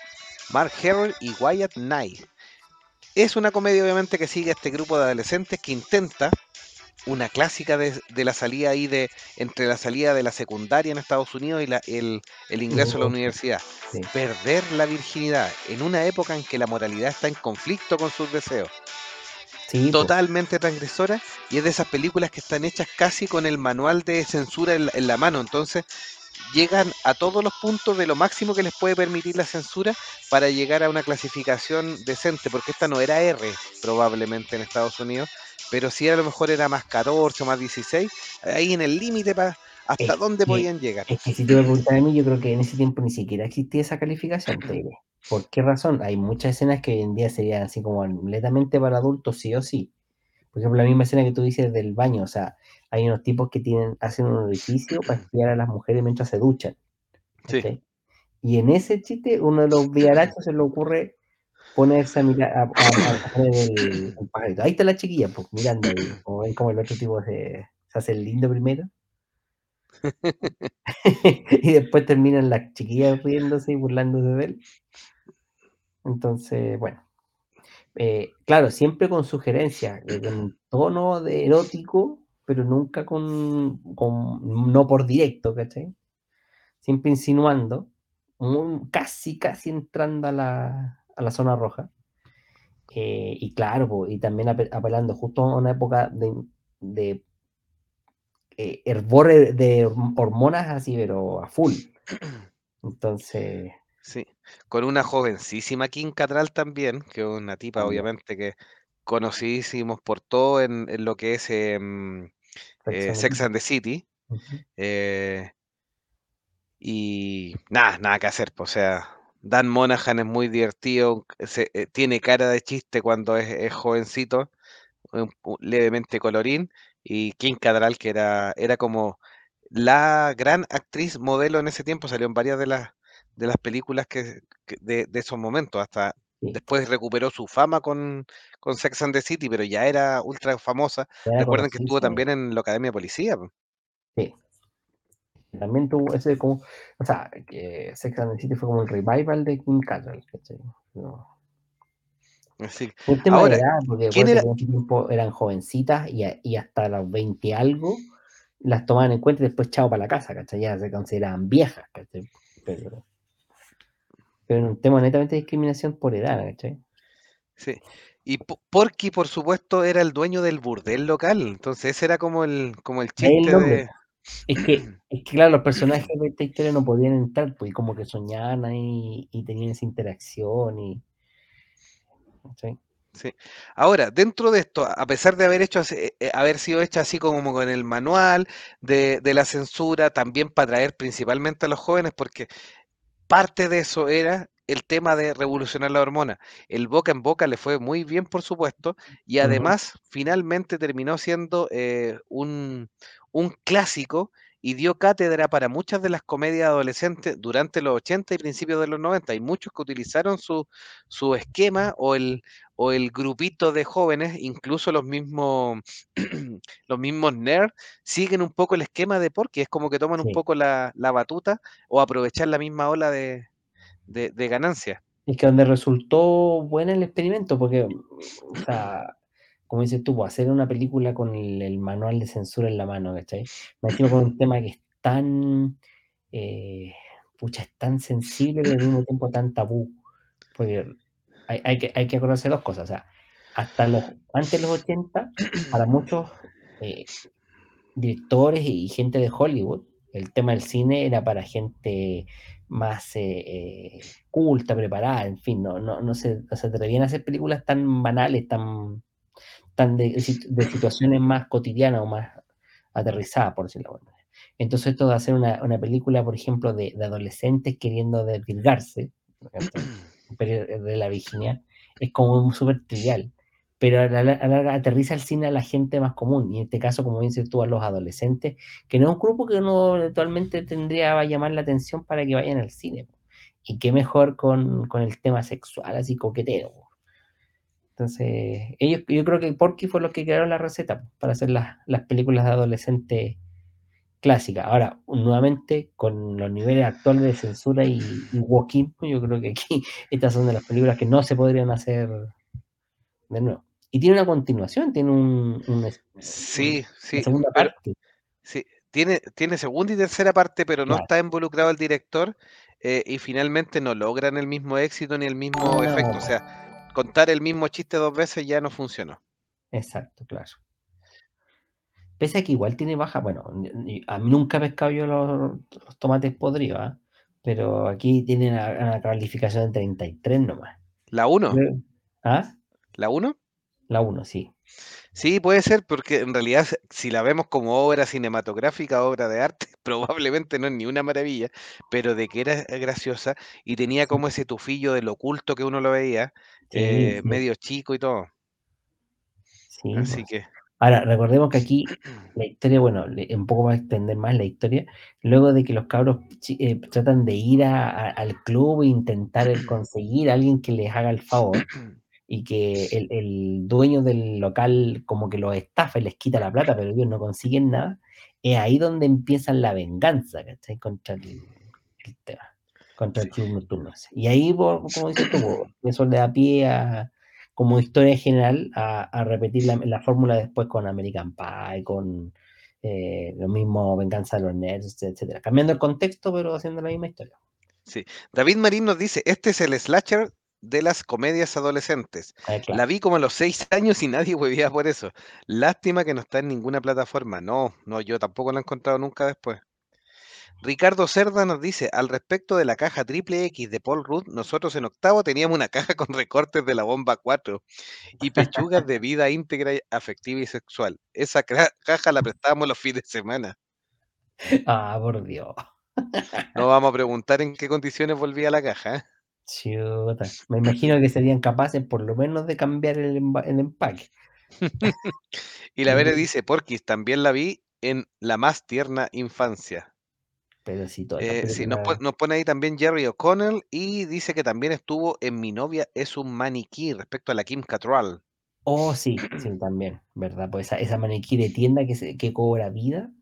Mark Harrell y Wyatt Knight. Es una comedia obviamente que sigue a este grupo de adolescentes que intenta una clásica de, de la salida ahí de entre la salida de la secundaria en Estados Unidos y la- el, el ingreso a la universidad. sí. Perder la virginidad en una época en que la moralidad está en conflicto con sus deseos. Sí. Totalmente transgresora y es de esas películas que están hechas casi con el manual de censura en la, en la mano. Entonces llegan a todos los puntos de lo máximo que les puede permitir la censura para llegar a una clasificación decente, porque esta no era R probablemente en Estados Unidos, pero sí a lo mejor era más 14 o más 16, ahí en el límite para hasta Es dónde podían llegar. es que si tú me preguntas a mí, yo creo que en ese tiempo ni siquiera existía esa calificación, te diré. ¿Por qué razón? Hay muchas escenas que hoy en día serían así como completamente para adultos, sí o sí. Por ejemplo, la misma escena que tú dices del baño, o sea, hay unos tipos que tienen, hacen un orificio para espiar a las mujeres mientras se duchan, Sí. Y en ese chiste, uno de los viarachos se le ocurre ponerse a mirar, a, a- el, el. Ahí está la chiquilla, pues, mirando ahí, como ven como el otro tipo se, se hace el lindo primero. y después terminan las chiquillas riéndose y burlándose de él. Entonces, bueno, eh, claro, siempre con sugerencias, eh, con tono de erótico, pero nunca con, con no por directo, ¿cachai? Siempre insinuando, casi, casi entrando a la, a la zona roja. Eh, y claro, y también ape- apelando justo a una época de, de eh, hervor de hormonas así, pero a full. Entonces, sí. Con una jovencísima Kim Cattrall también, que es una tipa obviamente que conocidísimos por todo en, en lo que es em, Sex eh, and the Sex City. and the City. Ujú. eh, y nada, nada que hacer, o sea, Dan Monahan es muy divertido, se, eh, tiene cara de chiste cuando es, es jovencito, un- un- levemente colorín, y Kim Cattrall, que era, era como la gran actriz modelo en ese tiempo, salió en varias de las, de las películas que, que- de, de esos momentos, hasta Sí, después recuperó su fama con, con Sex and the City, pero ya era ultra famosa. Recuerden que estuvo también en la Academia de Policía. También tuvo ese como, o sea, que Sex and the City fue como el revival de Kim Cattrall, ¿cachai? No. Así Un tema Ahora, de edad, porque ¿quién era? en tiempo eran jovencitas y, a- y hasta los 20 y algo las tomaban en cuenta y después chao para la casa, ¿cachai? Ya se consideraban viejas, ¿cachai? Pero, pero un tema netamente de discriminación por edad, ¿cachai? Sí. Y Po- Porky, por supuesto, era el dueño del burdel local. Entonces, ese era como el, como el el chiste nombre. de. Es que, es que claro, los personajes de esta historia no podían entrar, pues, y como que soñaban ahí y tenían esa interacción y. ¿cachai? Sí. Ahora, dentro de esto, a pesar de haber hecho eh, haber sido hecha así como con el manual de, de la censura, también para atraer principalmente a los jóvenes, porque parte de eso era el tema de revolucionar la hormona. El boca en boca le fue muy bien, por supuesto, y además finalmente terminó siendo eh, un, un clásico y dio cátedra para muchas de las comedias adolescentes durante los 80 y principios de los 90. Hay muchos que utilizaron su, su esquema o el, o el grupito de jóvenes, incluso los mismos, los mismos nerds, siguen un poco el esquema de porque es como que toman un poco la, la batuta o aprovechar la misma ola de, de, de ganancia. Es que donde resultó bueno el experimento, porque, o sea, como dices tú, hacer una película con el, el manual de censura en la mano, ¿cachai? Me encima con un tema que es tan, eh, pucha, es tan sensible, pero al mismo tiempo tan tabú. Porque hay, hay que, hay que acordarse dos cosas, o sea, hasta los, antes de los 80, para muchos eh, directores y gente de Hollywood, el tema del cine era para gente más eh, culta, preparada, en fin, no, no, no, se, no se atrevían a hacer películas tan banales, tan, tan de, de situaciones más cotidianas o más aterrizadas, por decirlo de alguna manera. Entonces esto de hacer una, una película, por ejemplo, de, de adolescentes queriendo desvirgarse de la virginidad, es como súper trivial pero a la, a la, aterriza el cine a la gente más común, y en este caso, como dices tú, a los adolescentes, que no es un grupo que uno actualmente tendría a llamar la atención para que vayan al cine. Y qué mejor con, con el tema sexual, así coquetero. Entonces, ellos, yo creo que Porky fue los que crearon la receta para hacer las, las películas de adolescentes clásicas. Ahora, nuevamente, con los niveles actuales de censura y, y walking, yo creo que aquí estas son de las películas que no se podrían hacer de nuevo. Y tiene una continuación, tiene un, un sí, sí, una segunda pero, parte. Sí, tiene, tiene segunda y tercera parte, pero no Claro. está involucrado el director eh, y finalmente no logran el mismo éxito ni el mismo efecto. O sea, contar el mismo chiste dos veces ya no funcionó. Exacto, claro. Pese a que igual tiene baja, bueno, a mí nunca he pescado yo los, los tomates podridos, ¿eh? pero aquí tiene una, una, calificación de 33 nomás. ¿La 1? ¿Ah? ¿La 1? La 1, sí. Sí, puede ser, porque en realidad si la vemos como obra cinematográfica, obra de arte, probablemente no es ni una maravilla, pero de que era graciosa y tenía como ese tufillo del oculto que uno lo veía, sí, eh, sí. medio chico y todo. Sí, Así que... Ahora, recordemos que aquí la historia, bueno, un poco va a extender más la historia, luego de que los cabros eh, tratan de ir a, a, al club e intentar conseguir a alguien que les haga el favor, y que el, el, dueño del local como que los estafa y les quita la plata, pero ellos no consiguen nada, es ahí donde empiezan la venganza, ¿cachai? Contra el, el tema, contra el club nocturno. Y ahí, como dices tú, eso le da pie a, como historia general a, a repetir la, la, fórmula después con American Pie, con eh, lo mismo Venganza de los Nerds, etcétera. Cambiando el contexto, pero haciendo la misma historia. Sí. David Marín nos dice, este es el slasher de las comedias adolescentes. Eh, claro. La vi como a los seis años y nadie huevía por eso. Lástima que no está en ninguna plataforma. No, no, yo tampoco la he encontrado nunca después. Ricardo Cerda nos dice, al respecto de la caja triple X de Paul Rudd, nosotros en octavo teníamos una caja con recortes de la bomba 4 y pechugas de vida íntegra, afectiva y sexual. Esa caja la prestábamos los fines de semana. Ah, por Dios. No vamos a preguntar en qué condiciones volvía la caja. Chuta. Me imagino que serían capaces por lo menos de cambiar el, el empaque. y la Vere dice, Porquis, también la vi en la más tierna infancia. Pero si todas estas Eh, sí, nos, nos pone ahí también Jerry O'Connell y dice que también estuvo en Mi novia es un maniquí respecto a la Kim Cattrall. Oh, sí, sí, también, ¿verdad? Pues esa, esa maniquí de tienda que, se, que cobra vida.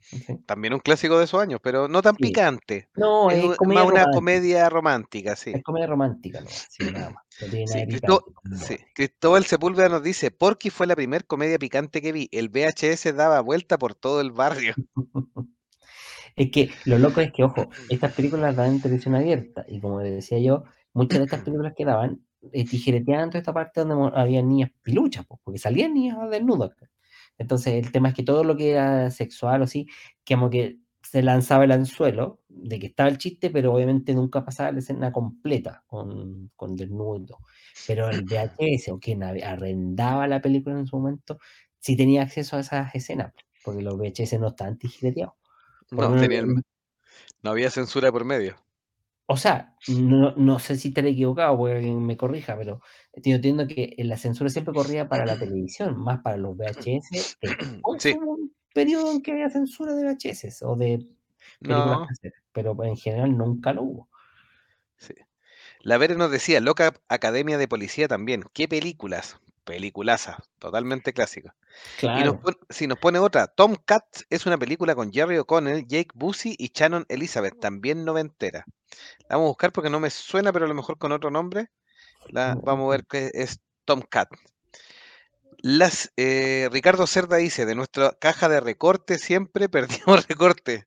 ¿Sí? También un clásico de esos años, pero no tan Sí. picante. No, Es es u- comedia más una romántica. comedia romántica, sí. Es comedia romántica, no, sí, nada más. No tiene nada Cristó-. Cristóbal Sepúlveda nos dice, Porky fue la primer comedia picante que vi. El VHS daba vuelta por todo el barrio. Es que lo loco es que, ojo, estas películas dan en televisión abierta y como decía yo, muchas de estas películas que daban eh, tijereteaban toda esta parte donde había niñas piluchas, pues, porque salían niñas desnudas. Entonces el tema es que todo lo que era sexual o así, como que se lanzaba el anzuelo de que estaba el chiste, pero obviamente nunca pasaba la escena completa con, con desnudo. Pero el VHS o quien arrendaba la película en su momento, sí tenía acceso a esas escenas, porque los VHS no estaban lo No, menos tenía el- no había censura por medio. o sea, no, no sé si estaré equivocado, porque alguien me corrija, pero estoy entiendo que la censura siempre corría para la televisión, más para los VHS. Sí, hubo un periodo en que había censura de VHS o de películas no, caseras, pero en general nunca lo hubo. sí. La Vere nos decía, Loca Academia de Policía también. ¿Qué películas? Peliculaza, totalmente clásica. Y nos Claro. pone, sí, nos pone otra. Tom Cats es una película con Jerry O'Connell, Jake Busey y Shannon Elizabeth, también noventera. La vamos a buscar porque no me suena, pero a lo mejor con otro nombre. La, vamos a ver qué es Tom Cat. Las, eh, Ricardo Cerda dice, de nuestra caja de recorte siempre perdimos recorte.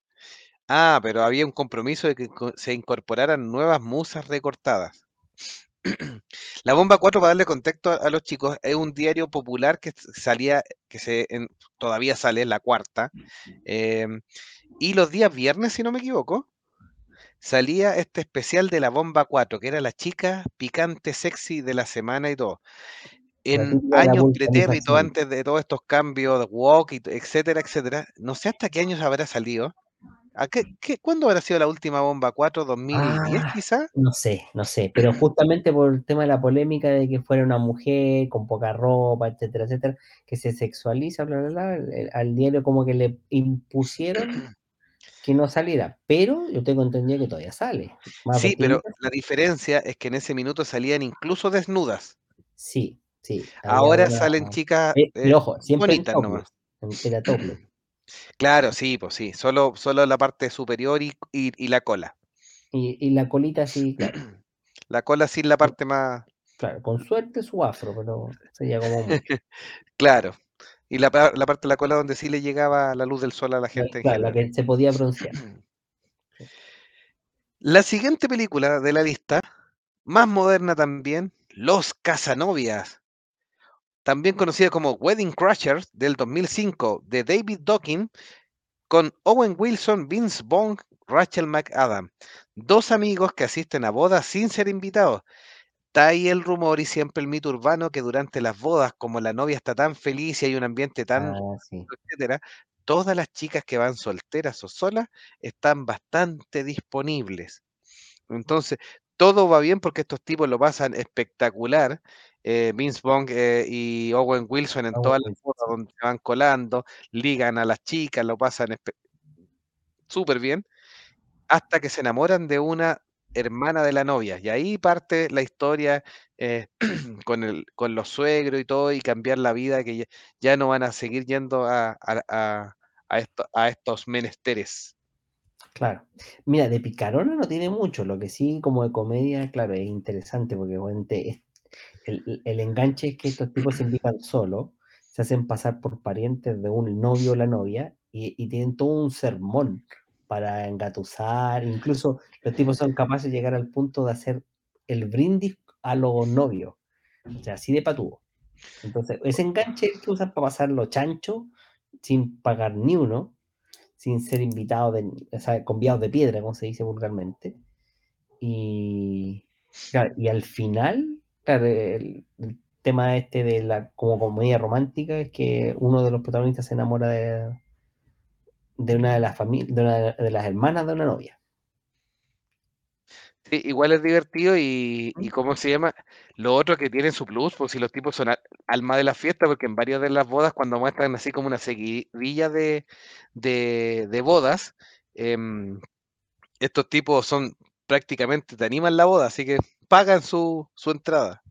Ah, pero había un compromiso de que se incorporaran nuevas musas recortadas. La Bomba 4, para darle contexto a, a los chicos, es un diario popular que salía, que se en- todavía sale, la cuarta. em, y los días viernes, si no me equivoco, salía este especial de la Bomba 4, que era la chica picante, sexy de la semana y todo. En años vulcanización. antes de todos estos cambios de walk, etcétera, etcétera, no sé hasta qué años habrá salido. ¿A qué, qué- ¿Cuándo habrá sido la última Bomba 4? ¿2010 Ah, quizá? no sé, no sé, pero justamente por el tema de la polémica de que fuera una mujer con poca ropa, etcétera, etcétera, que se sexualiza, bla, bla, bla, al diario como que le impusieron que no saliera, pero yo tengo entendido que todavía sale. Más Sí, pero la diferencia es que en ese minuto salían incluso desnudas. sí, sí, Ahora salen chicas eh, eh, ojo, siempre bonitas nomás. Claro, sí, pues sí, solo, solo la parte superior y, y- y la cola. Y, y la colita sí, claro, La cola sin la parte más, claro, con suerte su afro, pero sería como claro. Y la, pa- la parte de la cola donde sí le llegaba la luz del sol a la gente en claro, la que se podía broncear. La siguiente película de la lista, más moderna también, Los Casanovias, también conocida como Wedding Crashers del 2005 de David Docking, con Owen Wilson, Vince Vaughn, Rachel McAdam, dos amigos que asisten a bodas sin ser invitados. Está ahí el rumor y siempre el mito urbano que durante las bodas, como la novia está tan feliz y hay un ambiente tan, Ah, sí. etcétera, todas las chicas que van solteras o solas están bastante disponibles. Entonces, todo va bien porque estos tipos lo pasan espectacular. eh, Vince Vaughn eh, y Owen Wilson en Owen todas las Wilson, bodas sí. donde se van colando, ligan a las chicas, lo pasan espe- súper bien, hasta que se enamoran de una hermana de la novia. Y ahí parte la historia eh, con, el, con los suegros y todo, y cambiar la vida, que ya, no van a seguir yendo a, a- a- a esto- a estos menesteres. Claro. Mira, de picarona no tiene mucho, lo que sí como de comedia, claro, es interesante porque obviamente el, el- enganche es que estos tipos se invitan solo, se hacen pasar por parientes de un novio o la novia y tienen todo un sermón para engatusar, incluso los tipos son capaces de llegar al punto de hacer el brindis a los novios, o sea, así de patúo. Entonces, ese enganche que usan para pasarlo chancho sin pagar ni uno sin ser invitados, de, o sea, conviados de piedra, como se dice vulgarmente. Y, claro, y al final, claro, el, el tema este de la como comedia romántica es que uno de los protagonistas se enamora de, de una de las de una de las hermanas de una novia. Sí, igual es divertido y, y. ¿cómo se llama? Lo otro que tiene su plus, pues si los tipos son alma de la fiesta, porque en varias de las bodas, cuando muestran así como una seguidilla de, de, de bodas, em, estos tipos son prácticamente, te animan la boda, así que pagan su, su entrada.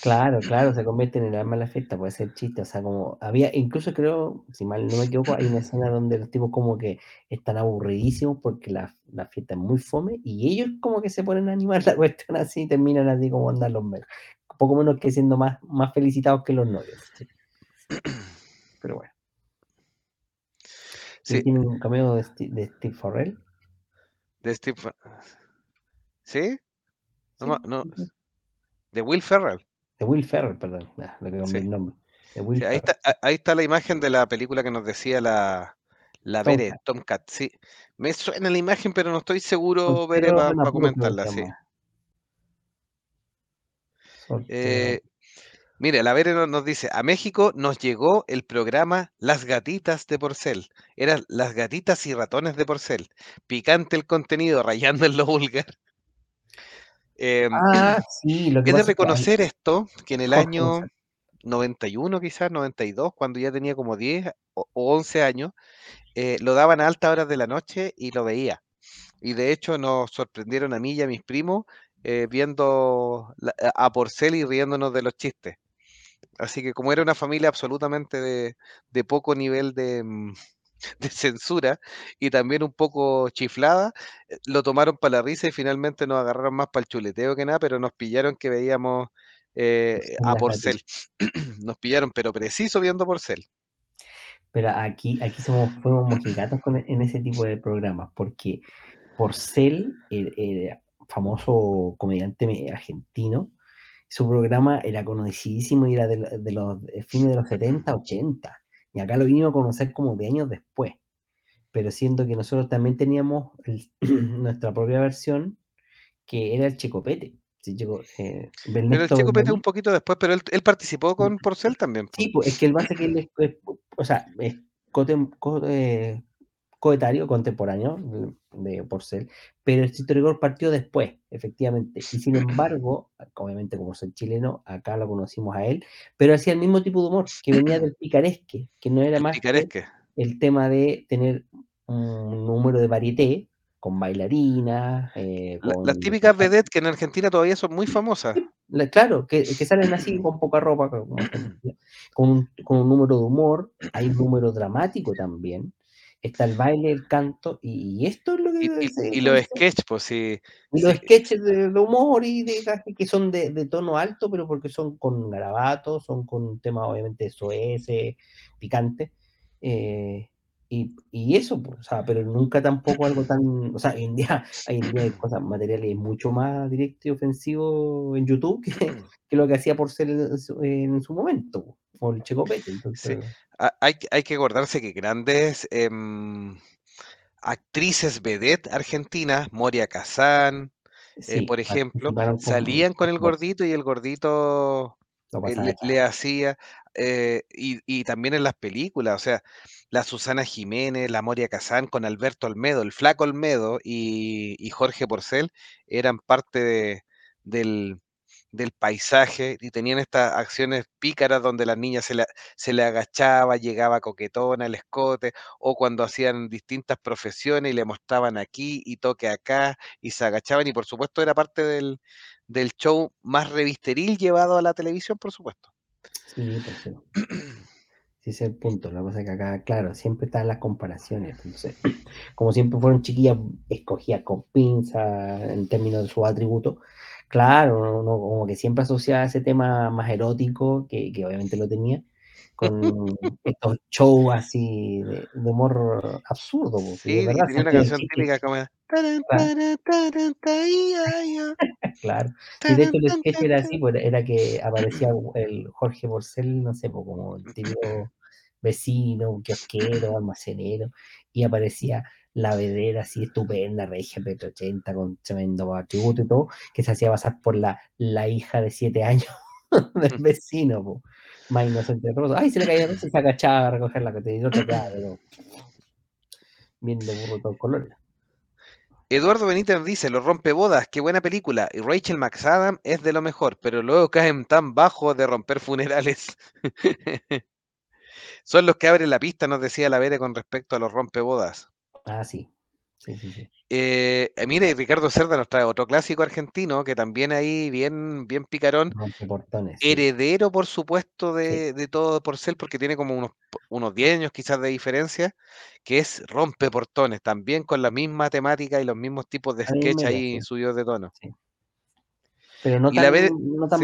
Claro, claro, se convierte en el alma de la fiesta, puede ser chiste, o sea, como había, incluso creo, si mal no me equivoco, hay una escena donde los tipos como que están aburridísimos porque la, la fiesta es muy fome y ellos como que se ponen a animar la cuestión así y terminan así como andan los meros. Poco menos que siendo más, más felicitados que los novios. ¿sí? Pero bueno. ¿Y Sí, tiene un cameo de, Sti- de Steve Farrell? de Steve, ¿sí? No, Sí, no, de Will Ferrell. De Will Ferrell, perdón, ah, lo que cambié Sí, el nombre. De sí, Will ahí está, a- ahí está la imagen de la película que nos decía la, la Bere, Tomcat. Sí. Me suena la imagen, pero no estoy seguro, Bere, para que comentarla, sí. Eh, mire, la Bere no- nos dice, a México nos llegó el programa Las Gatitas de Porcel. Eran Las Gatitas y Ratones de Porcel. Picante el contenido, rayando en lo vulgar. Em, Ah, sí, lo que de es que hay reconocer esto, que en el Jorge año González. 91, quizás 92, cuando ya tenía como 10 o, o 11 años, eh, lo daban a altas horas de la noche y lo veía. Y de hecho nos sorprendieron a mí y a mis primos eh, viendo la- a a Porcel y riéndonos de los chistes. Así que como era una familia absolutamente de, de poco nivel de, mm, de censura y también un poco chiflada, eh, lo tomaron para la risa y finalmente nos agarraron más para el chuleteo que nada, pero nos pillaron que veíamos eh, a. Porcel. Nos pillaron, pero preciso viendo Porcel. Pero aquí, aquí somos, fuimos mojigatos con, en ese tipo de programas, porque Porcel, el, el famoso comediante me- argentino, su programa era conocidísimo y era de, lo- de los de fines de los 70, 80. Y acá lo vimos a conocer como de años después. Pero siento que nosotros también teníamos el- nuestra propia versión, que era el Checopete. Sí, eh, Pero el Chico Pete un poquito después, pero él, él participó con Porcel también. Sí, pues, es que el base que él es, es- o sea, es cotem- co- eh, coetario, contemporáneo de, Porcel, pero el Tito Rigor partió después, efectivamente. Y sin embargo, obviamente como soy chileno, acá lo conocimos a él, pero hacía el mismo tipo de humor, que venía del picaresque, que no era más que el tema de tener un número de varieté con bailarinas, eh, La- las con típicas vedettes que en Argentina todavía son muy famosas. la- Claro, que, que salen así con poca ropa, con un, con un número de humor, hay un número dramático también, está el baile, el canto, y, y esto es lo que y, se, y lo los sketches, pues sí, y los sí, sketches de, de humor y de que son de, de tono alto, pero porque son con garabatos, son con temas obviamente soeces, picantes, eh, y, y eso, pues, o sea, pero nunca tampoco algo tan, o sea, hoy en día, hoy en día hay cosas, materiales mucho más directos y ofensivos en YouTube que, que lo que hacía por ser en su, en su momento, o el Checopete, sí. entonces, Ha- Hay, que- hay que acordarse que grandes em, actrices vedette argentinas, Moria Kazán, eh, por ejemplo, con, salían con el gordito y el gordito eh, le, hacía, eh, y, y también en las películas, o sea, la Susana Jiménez, la Moria Kazán con Alberto Olmedo, el Flaco Olmedo y, y Jorge Porcel eran parte de- del, del paisaje y tenían estas acciones pícaras donde las niñas se le, se le agachaba, llegaba coquetona el escote, o cuando hacían distintas profesiones y le mostraban aquí y toque acá y se agachaban y por supuesto era parte del, del show más revisteril llevado a la televisión, por supuesto. Pues. Sí, ese es el punto. La cosa es que acá, claro, siempre están las comparaciones. Entonces, como siempre fueron chiquillas escogidas con pinza en términos de sus atributos, claro, uno como que siempre asociaba ese tema más erótico, que, que obviamente lo tenía, con estos shows así de, de humor absurdo, de Sí, y verdad tenía se una canción típica como claro, claro. Sí, de hecho el sketch era así, pues era que aparecía el Jorge Porcel, no sé, pues como el típico vecino, kiosquero, almacenero, y aparecía la vedera así estupenda, regia Petro 80, con tremendo atributo y todo, que se hacía pasar por la, la hija de siete años del vecino, po. más inocente de. Ay, se le caía se agachaba a recoger la otra quedaba, pero bien de burro todo color. Eduardo Benítez dice, Los rompebodas, qué buena película. Y Rachel McAdam es de lo mejor, pero luego caen tan bajo de romper funerales. Son los que abren la pista, nos decía la Vere con respecto a los rompebodas. Ah, sí. Sí, sí, sí. Eh, mire, Ricardo Cerda nos trae otro clásico argentino que también ahí bien, bien picarón. Heredero, por supuesto, de, de todo Porcel, porque tiene como unos, unos 10 años quizás de diferencia, que es Rompeportones, también con la misma temática y los mismos tipos de sketch ahí subidos de tono. Pero no Y la tan, no tan.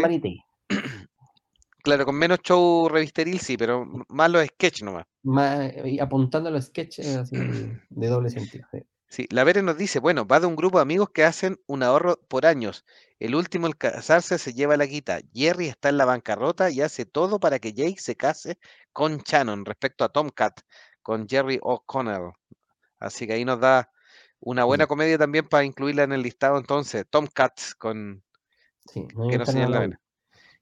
Claro, con menos show revisteril, sí, pero más los sketch nomás. Más, y apuntando a los sketches así de doble sentido. sí. Sí, la Vere nos dice, bueno, va de un grupo de amigos que hacen un ahorro por años. El último al casarse se lleva la quita. Jerry está en la bancarrota y hace todo para que Jake se case con Shannon respecto a Tomcat, con Jerry O'Connell. Así que ahí nos da una buena Ya. comedia también para incluirla en el listado entonces. Tomcat con Sí, no que nos señala la la Vere.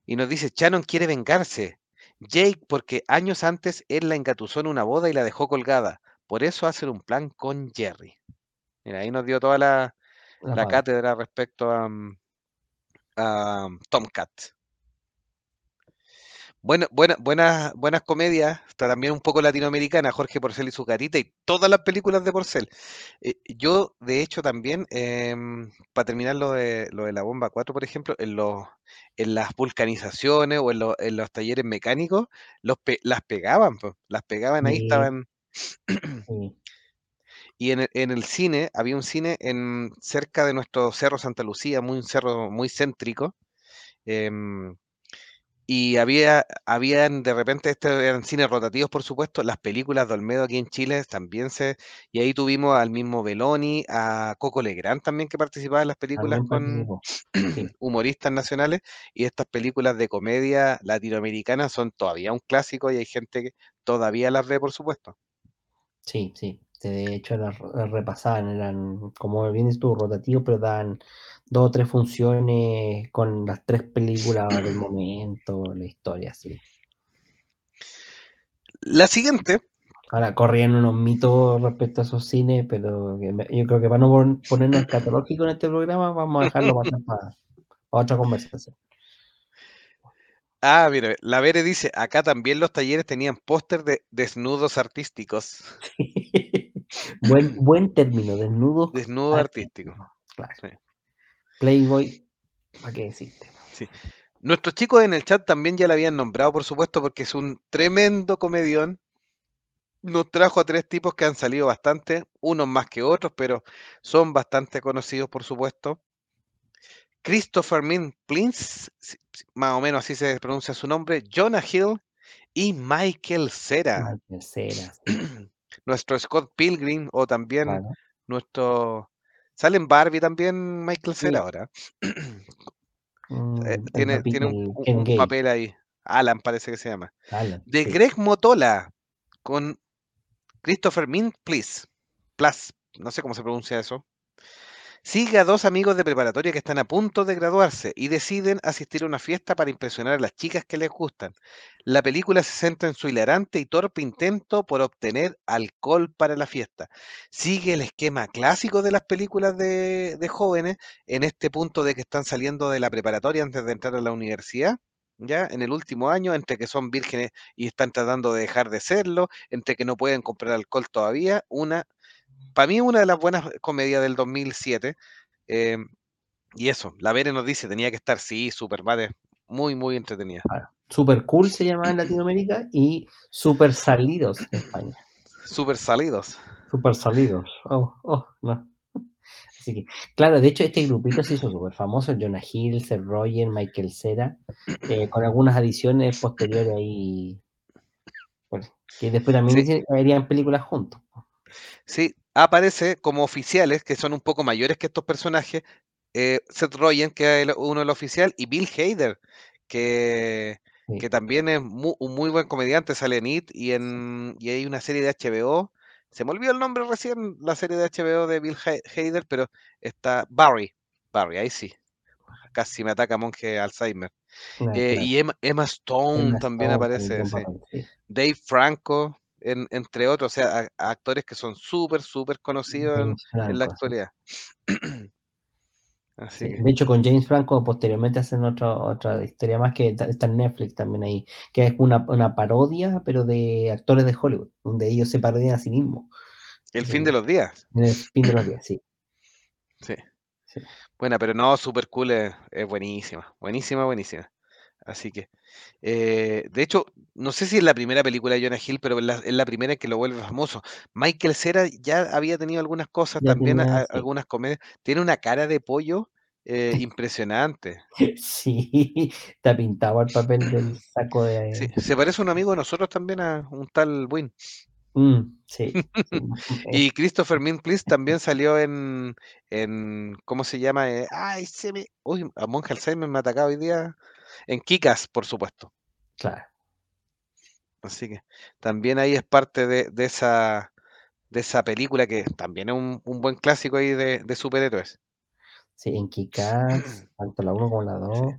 Y nos dice, Shannon quiere vengarse. Jake, porque años antes él la engatusó en una boda y la dejó colgada. Por eso hacen un plan con Jerry. Mira, ahí nos dio toda la, la cátedra respecto a, mm, a mm, Tomcat. Bueno, buena, buenas, buenas comedias, está también un poco latinoamericana, Jorge Porcel y su carita y todas las películas de Porcel. Eh, yo, de hecho, también, para terminar lo de, lo de la bomba 4, por ejemplo, en, los, en las vulcanizaciones o en, los- en los talleres mecánicos, los pe- las pegaban, po, las pegaban ahí, Sí, estaban sí. Y en el, en el cine, había un cine en, cerca de nuestro Cerro Santa Lucía, muy, un cerro muy céntrico. em, y había, habían de repente, estos eran cines rotativos, por supuesto, las películas de Olmedo aquí en Chile también se. Y ahí tuvimos al mismo Beloni, a Coco Legrand también que participaba en las películas También con. Sí. humoristas nacionales. Y estas películas de comedia latinoamericanas son todavía un clásico y hay gente que todavía las ve, por supuesto. Sí, sí. De hecho, las las repasaban, eran, como bien dices tú, rotativos, pero daban dos o tres funciones con las tres películas del momento, la historia, sí. La siguiente Ahora corrían unos mitos respecto a esos cines, pero yo creo que para no pon- ponernos escatológicos en este programa, vamos a dejarlo para, para otra conversación. Ah, mira, la Vere dice, acá también los talleres tenían póster de desnudos artísticos. buen, buen término, desnudos. Desnudo artístico. Claro. Sí. Playboy, ¿para qué decirte? Nuestros chicos en el chat también ya la habían nombrado, por supuesto, porque es un tremendo comedión. Nos trajo a tres tipos que han salido bastante, unos más que otros, pero son bastante conocidos, por supuesto. Christopher Min Plins, más o menos así se pronuncia su nombre, Jonah Hill y Michael Cera. Michael Cera, sí, nuestro Scott Pilgrim o también nuestro... Sale en Barbie también Michael Sí. Cera ahora. Mm, Eh, tiene tiene un, papel ahí. Alan parece que se llama. Alan, De sí. Greg Motola con Christopher Mint Plus. Plus. No sé cómo se pronuncia eso. Sigue a dos amigos de preparatoria que están a punto de graduarse y deciden asistir a una fiesta para impresionar a las chicas que les gustan. La película se centra en su hilarante y torpe intento por obtener alcohol para la fiesta. Sigue el esquema clásico de las películas de, jóvenes en este punto de que están saliendo de la preparatoria antes de entrar a la universidad. Ya en el último año, entre que son vírgenes y están tratando de dejar de serlo, entre que no pueden comprar alcohol todavía, una para mí una de las buenas comedias del 2007. eh, y eso, la Vere nos dice, tenía que estar, sí, super madre, muy, muy entretenida. Super Cool se llamaba en Latinoamérica y Super Salidos en España. Super salidos. Super Salidos. Oh, oh, no. Así que, claro, de hecho este grupito se hizo súper famoso, Jonah Hill, Seth Rogen, Michael Cera, eh, con algunas adiciones posteriores ahí, bueno, que después también Sí. películas juntos. Sí, aparece como oficiales, que son un poco mayores que estos personajes, eh, Seth Rogen, que es uno del oficial, y Bill Hader, que, Sí. que también es un muy buen comediante, sale en It y, en, y hay una serie de HBO, se me olvidó el nombre recién, la serie de HBO de Bill Ha- Hader, pero está Barry, Barry, ahí sí, casi me ataca monje Alzheimer. Eh, claro. y Emma, Emma Stone Emma también Stone, aparece, sí. Dave Franco, en- entre otros, o sea, a- a actores que son súper, súper conocidos en, la actualidad. Así Sí, que, De hecho, con James Franco posteriormente hacen otra, otra historia más que está en Netflix también ahí, que es una, una parodia, pero de actores de Hollywood, donde ellos se parodian a sí mismos. el Sí. fin de los días. El fin de los días, sí. Sí. sí. Buena, pero no, super cool es, es buenísima, buenísima, buenísima. Así que, eh, de hecho, no sé si es la primera película de Jonah Hill, pero es la, es la primera en que lo vuelve famoso. Michael Cera ya había tenido algunas cosas, Ya también tenía, a- sí. algunas comedias. Tiene una cara de pollo eh, impresionante. Sí, está pintado el papel del saco de... Sí, se parece a un amigo de nosotros también, a un tal Win. Mm, sí. sí, Y Christopher Min Please también salió en, en ¿cómo se llama? Eh, ay, se me... Uy, a Monje Alzheimer me ha atacado hoy día. En Kikas, por supuesto. Claro. Así que también ahí es parte de, de esa, de esa película que también es un, un buen clásico ahí de, de superhéroes. Sí, en Kikas, tanto la 1 como la 2.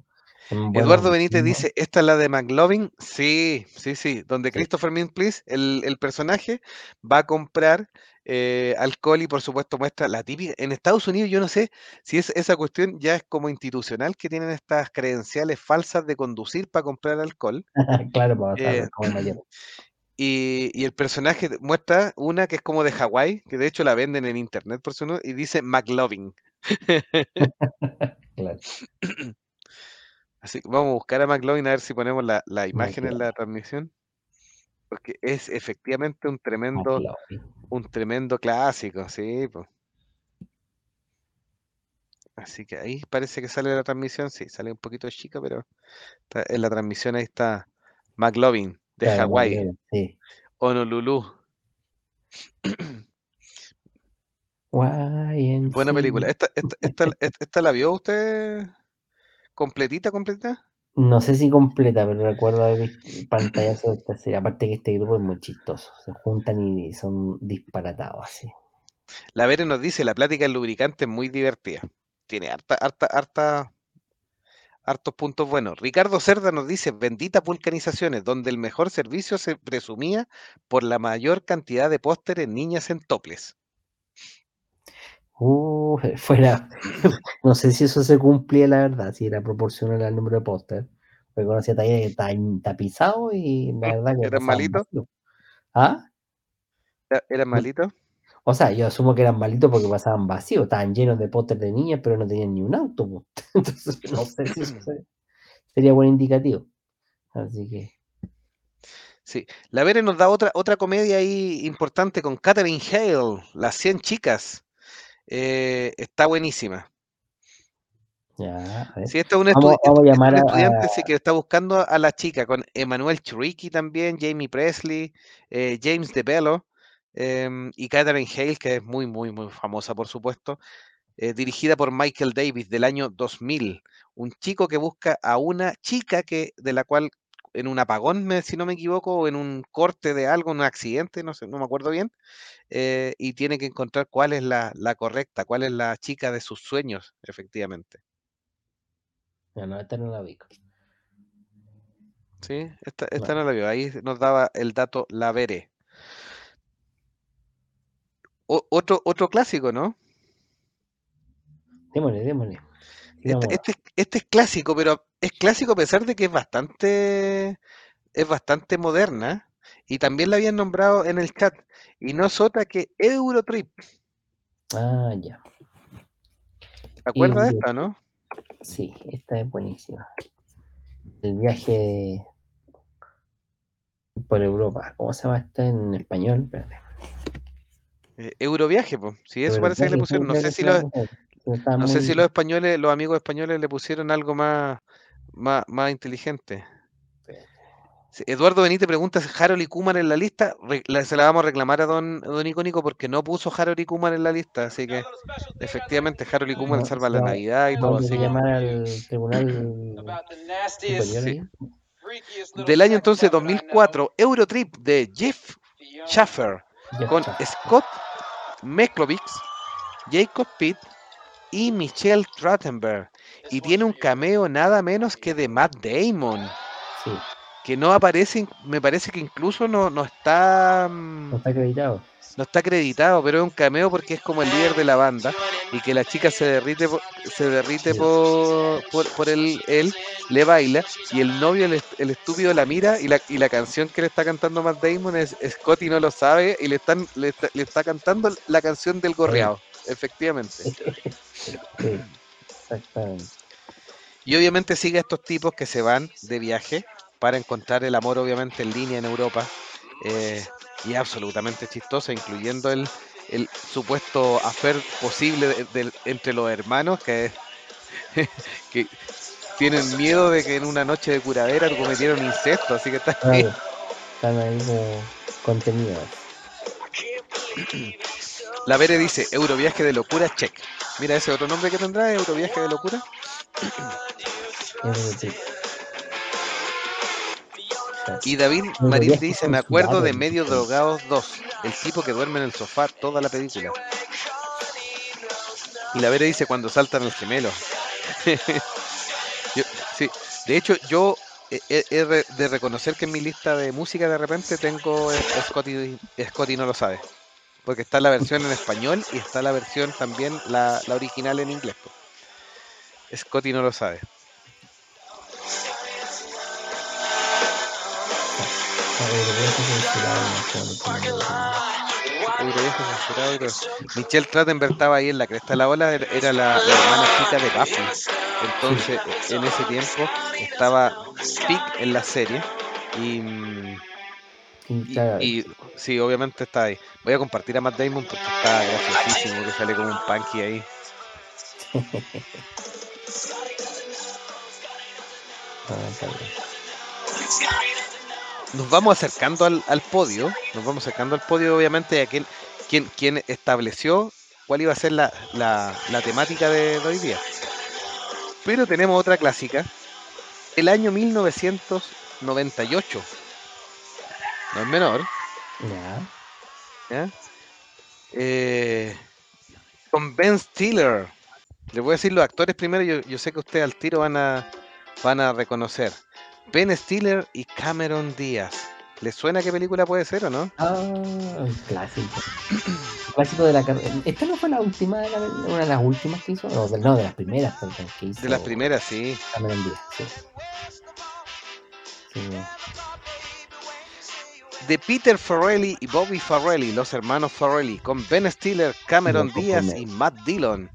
son buenos Eduardo Benítez dice, ¿esta es la de McLovin? Sí, sí, sí, donde Sí. Christopher Min Please, el, el personaje, va a comprar eh, alcohol y por supuesto muestra la típica... En Estados Unidos yo no sé si es, esa cuestión ya es como institucional que tienen estas credenciales falsas de conducir para comprar alcohol. claro, para Eh, pasar como y, y el personaje muestra una que es como de Hawái, que de hecho la venden en internet por su y dice McLovin. Claro. Así que vamos a buscar a McLovin a ver si ponemos la, la imagen en la transmisión. Porque es efectivamente un tremendo, un tremendo clásico, sí. po. Así que ahí parece que sale la transmisión, sí, sale un poquito chica, pero está- en la transmisión ahí está McLovin de Claro, Hawái, Sí. Honolulu. Buena película. ¿Esta, esta, esta, esta- esta la vio usted completita, completita? No sé si completa, pero recuerdo haber visto pantallazos de esta serie. Aparte que este grupo es muy chistoso. Se juntan y son disparatados así. La Vere nos dice, la plática del lubricante es muy divertida. Tiene harta, harta, harta, hartos puntos buenos. Ricardo Cerda nos dice, benditas vulcanizaciones, donde el mejor servicio se presumía por la mayor cantidad de pósteres niñas en toples. Uh, fuera. No sé si eso se cumplía, la verdad, si era proporcional al número de póster. Porque conocía talleres tapizados y la verdad que ¿Eran malitos? ¿Ah? ¿Era- ¿Eran malitos? O sea, yo asumo que eran malitos porque pasaban vacíos, estaban llenos de póster de niñas, pero no tenían ni un auto. Entonces, no sé si eso se- sería buen indicativo. Así que, Sí. La Vere nos da otra, otra comedia ahí importante con Catherine Hale, Las 100 chicas. Eh, está buenísima. ya, a ver. Sí, esta es una, Vamos, estudi- vamos a esta es llamar una a, a- estudiante sí, que está buscando a la chica, con Emmanuel Chiriqui también, Jamie Presley, eh, James DeBello em, y Catherine Hale, que es muy, muy, muy famosa, por supuesto, eh, dirigida por Michael Davis del año 2000. Un chico que busca a una chica que, de la cual en un apagón, me- si no me equivoco, o en un corte de algo, en un accidente, no sé, no me acuerdo bien, eh, y tiene que encontrar cuál es la, la correcta, cuál es la chica de sus sueños, efectivamente. Ya, no, esta no la ubico. Sí, esta, esta No. no la vio. Ahí nos daba el dato la veré. O- otro, otro clásico, ¿no? Démosle, démosle. Este, este, es- este es clásico, pero es clásico a pesar de que es bastante, es bastante moderna. Y también la habían nombrado en el chat. Y no es otra que Eurotrip. Ah, ya. ¿Te acuerdas de esta, no? Sí, esta es buenísima. El viaje por Europa. ¿Cómo se llama esta en español? Espérate. Eh, Euroviaje, pues. Sí, eso parece que le pusieron. No sé si se está no sé si los españoles, los amigos españoles le pusieron algo más, más, más inteligente. Sí, Eduardo Benítez pregunta si Harold y Kumar en la lista. Se la vamos a reclamar a don, don Icónico porque no puso Harold y Kumar en la lista. Así que efectivamente Harold y Kumar No, salva se la Navidad y todo. Así llamar al tribunal Sí. del año entonces puppet I know. 2004, Eurotrip de Jeff. Schaffer con. Scott Meklovich, Jacob Pitt y Michelle Trachtenberg. Y tiene un cameo nada menos que de Matt Damon. Sí. que no aparece, me parece que incluso no, no está mm, No está acreditado. no está acreditado, pero es un cameo porque es como el líder de la banda y que la chica se derrite por, se derrite Sí. por, por, por él, él, le baila y el novio, el estúpido la mira y la, y la canción que le está cantando Matt Damon es Scotty no lo sabe y le están le está, le está cantando la canción del gorreado, efectivamente. Exactamente. Y obviamente sigue a estos tipos que se van de viaje para encontrar el amor, obviamente, en línea en Europa. eh, y es absolutamente chistosa, incluyendo el, el supuesto afer posible de- del- entre los hermanos que, que tienen miedo de que en una noche de curadera cometieron incesto, así que está ahí. Están ahí como contenidos. La Vere dice, Euroviaje de locura, check. Mira ese otro nombre que tendrá, Euroviaje de locura. Y David Marín dice, me acuerdo de Medio. Drogados 2, el tipo que duerme en el sofá toda la película. Y la Vera dice, cuando saltan al gemelo. Yo- sí, de hecho, yo he, he- he de reconocer que en mi lista de música de repente tengo eh, Scotty, Scotty no lo sabe. Porque está la versión en español y está la versión también, la, original en inglés. Scotty no lo sabe. Michelle Trachtenberg estaba ahí en la cresta de la ola, era, la, la hermana chica de Buffy. Entonces, en ese tiempo estaba Pig en la serie. Y, mm, Y sí, obviamente está ahí. Voy a compartir a Matt Damon porque está graciosísimo, que sale como un punky ahí. ah. Nos vamos acercando al, al podio, nos vamos acercando al podio, obviamente, de aquel quien, quien estableció cuál iba a ser la, la- la temática de, de hoy día. Pero tenemos otra clásica, el año 1998. No es menor, Ya. ¿ya? Eh, con Ben Stiller. Les voy a decir los actores primero, yo, yo sé que ustedes al tiro van a, van a reconocer. Ben Stiller y Cameron Díaz. ¿Les suena qué película puede ser o no? Ah, clásico. clásico de la carrera. ¿Esta no fue la última de la una de las últimas que hizo? No, de, no, de las primeras, que hizo De las primeras, sí. Cameron Díaz, sí. Sí, De Peter Farrelly y Bobby Farrelly, los hermanos Farrelly, con Ben Stiller, Cameron Díaz y Matt Dillon.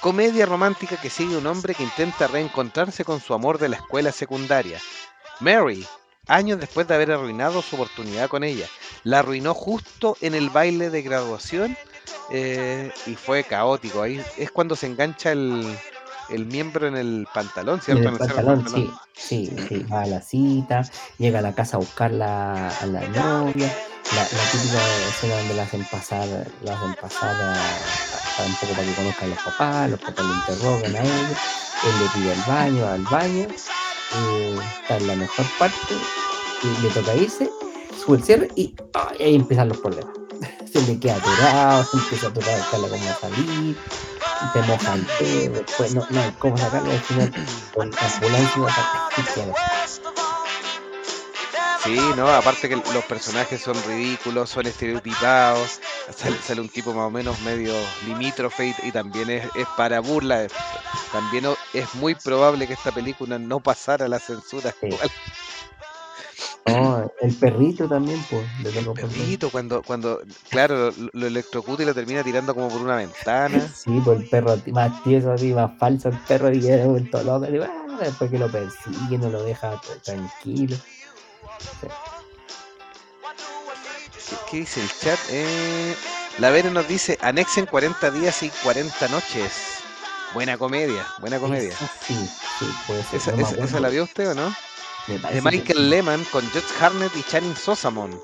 Comedia romántica que sigue un hombre que intenta reencontrarse con su amor de la escuela secundaria. Mary, años después de haber arruinado su oportunidad con ella, la arruinó justo en el baile de graduación eh, y fue caótico. Ahí es cuando se engancha el, el miembro en el pantalón, ¿cierto? En el pantalón, sí, sí, sí, va a la cita, llega a la casa a buscar la, a la novia, la, la típica escena donde la hacen pasar, la hacen pasar a, a- a un poco para que conozcan a los papás, los papás le interrogan a ella, él le pide el baño, al baño, eh, está en la mejor parte, y le toca irse, sube el cierre y ahí empiezan los problemas. Se le queda atorado, se empieza a atorar, buscarla cómo salir, te moja el pelo, después no, no hay cómo sacarlo, al final con ambulancia. Sí, no, aparte que los personajes son ridículos, son estereotipados, sale, sale un tipo más o menos medio limítrofe y, y también es, es para burla. es- También es muy probable que esta película no pasara la censura Sí. actual. No, el perrito también, pues, por Perrito, cuando, cuando, claro, lo, lo electrocuta y lo termina tirando como por una ventana. Sí, pues el perro más tieso, así, más falso el perro y queda vuelto loco. y, ah, después que lo persigue, no lo deja tranquilo. ¿Qué, qué dice el chat? Eh, la Vere nos dice, anexen 40 días y 40 noches. Buena comedia, buena comedia. Esa sí, sí, puede ser. ¿Esa, esa- esa la vio usted o no? De que Michael sí. Lehman con George Harnett y Channing Sosamon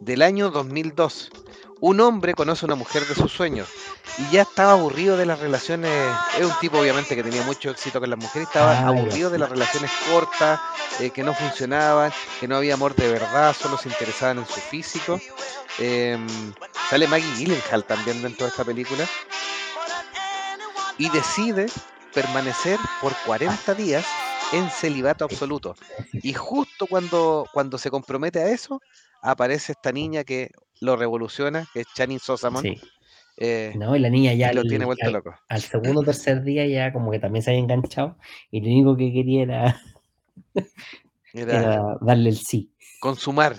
del año 2002. Un hombre conoce a una mujer de sus sueños y ya estaba aburrido de las relaciones. Es un tipo, obviamente, que tenía mucho éxito con las mujeres. Estaba Ah, aburrido de las relaciones cortas, eh, que no funcionaban, que no había amor de verdad, solo se interesaban en su físico. Em, sale Maggie Gyllenhaal también dentro de esta película y decide permanecer por 40 días en celibato absoluto. Y justo cuando, cuando se compromete a eso, aparece esta niña que lo revoluciona, que es Channing Sosamon. Sí. eh, No, y la niña ya lo al, tiene vuelto al- loco. al segundo o tercer día ya como que también se había enganchado y lo único que quería era, Era era darle el sí. consumar.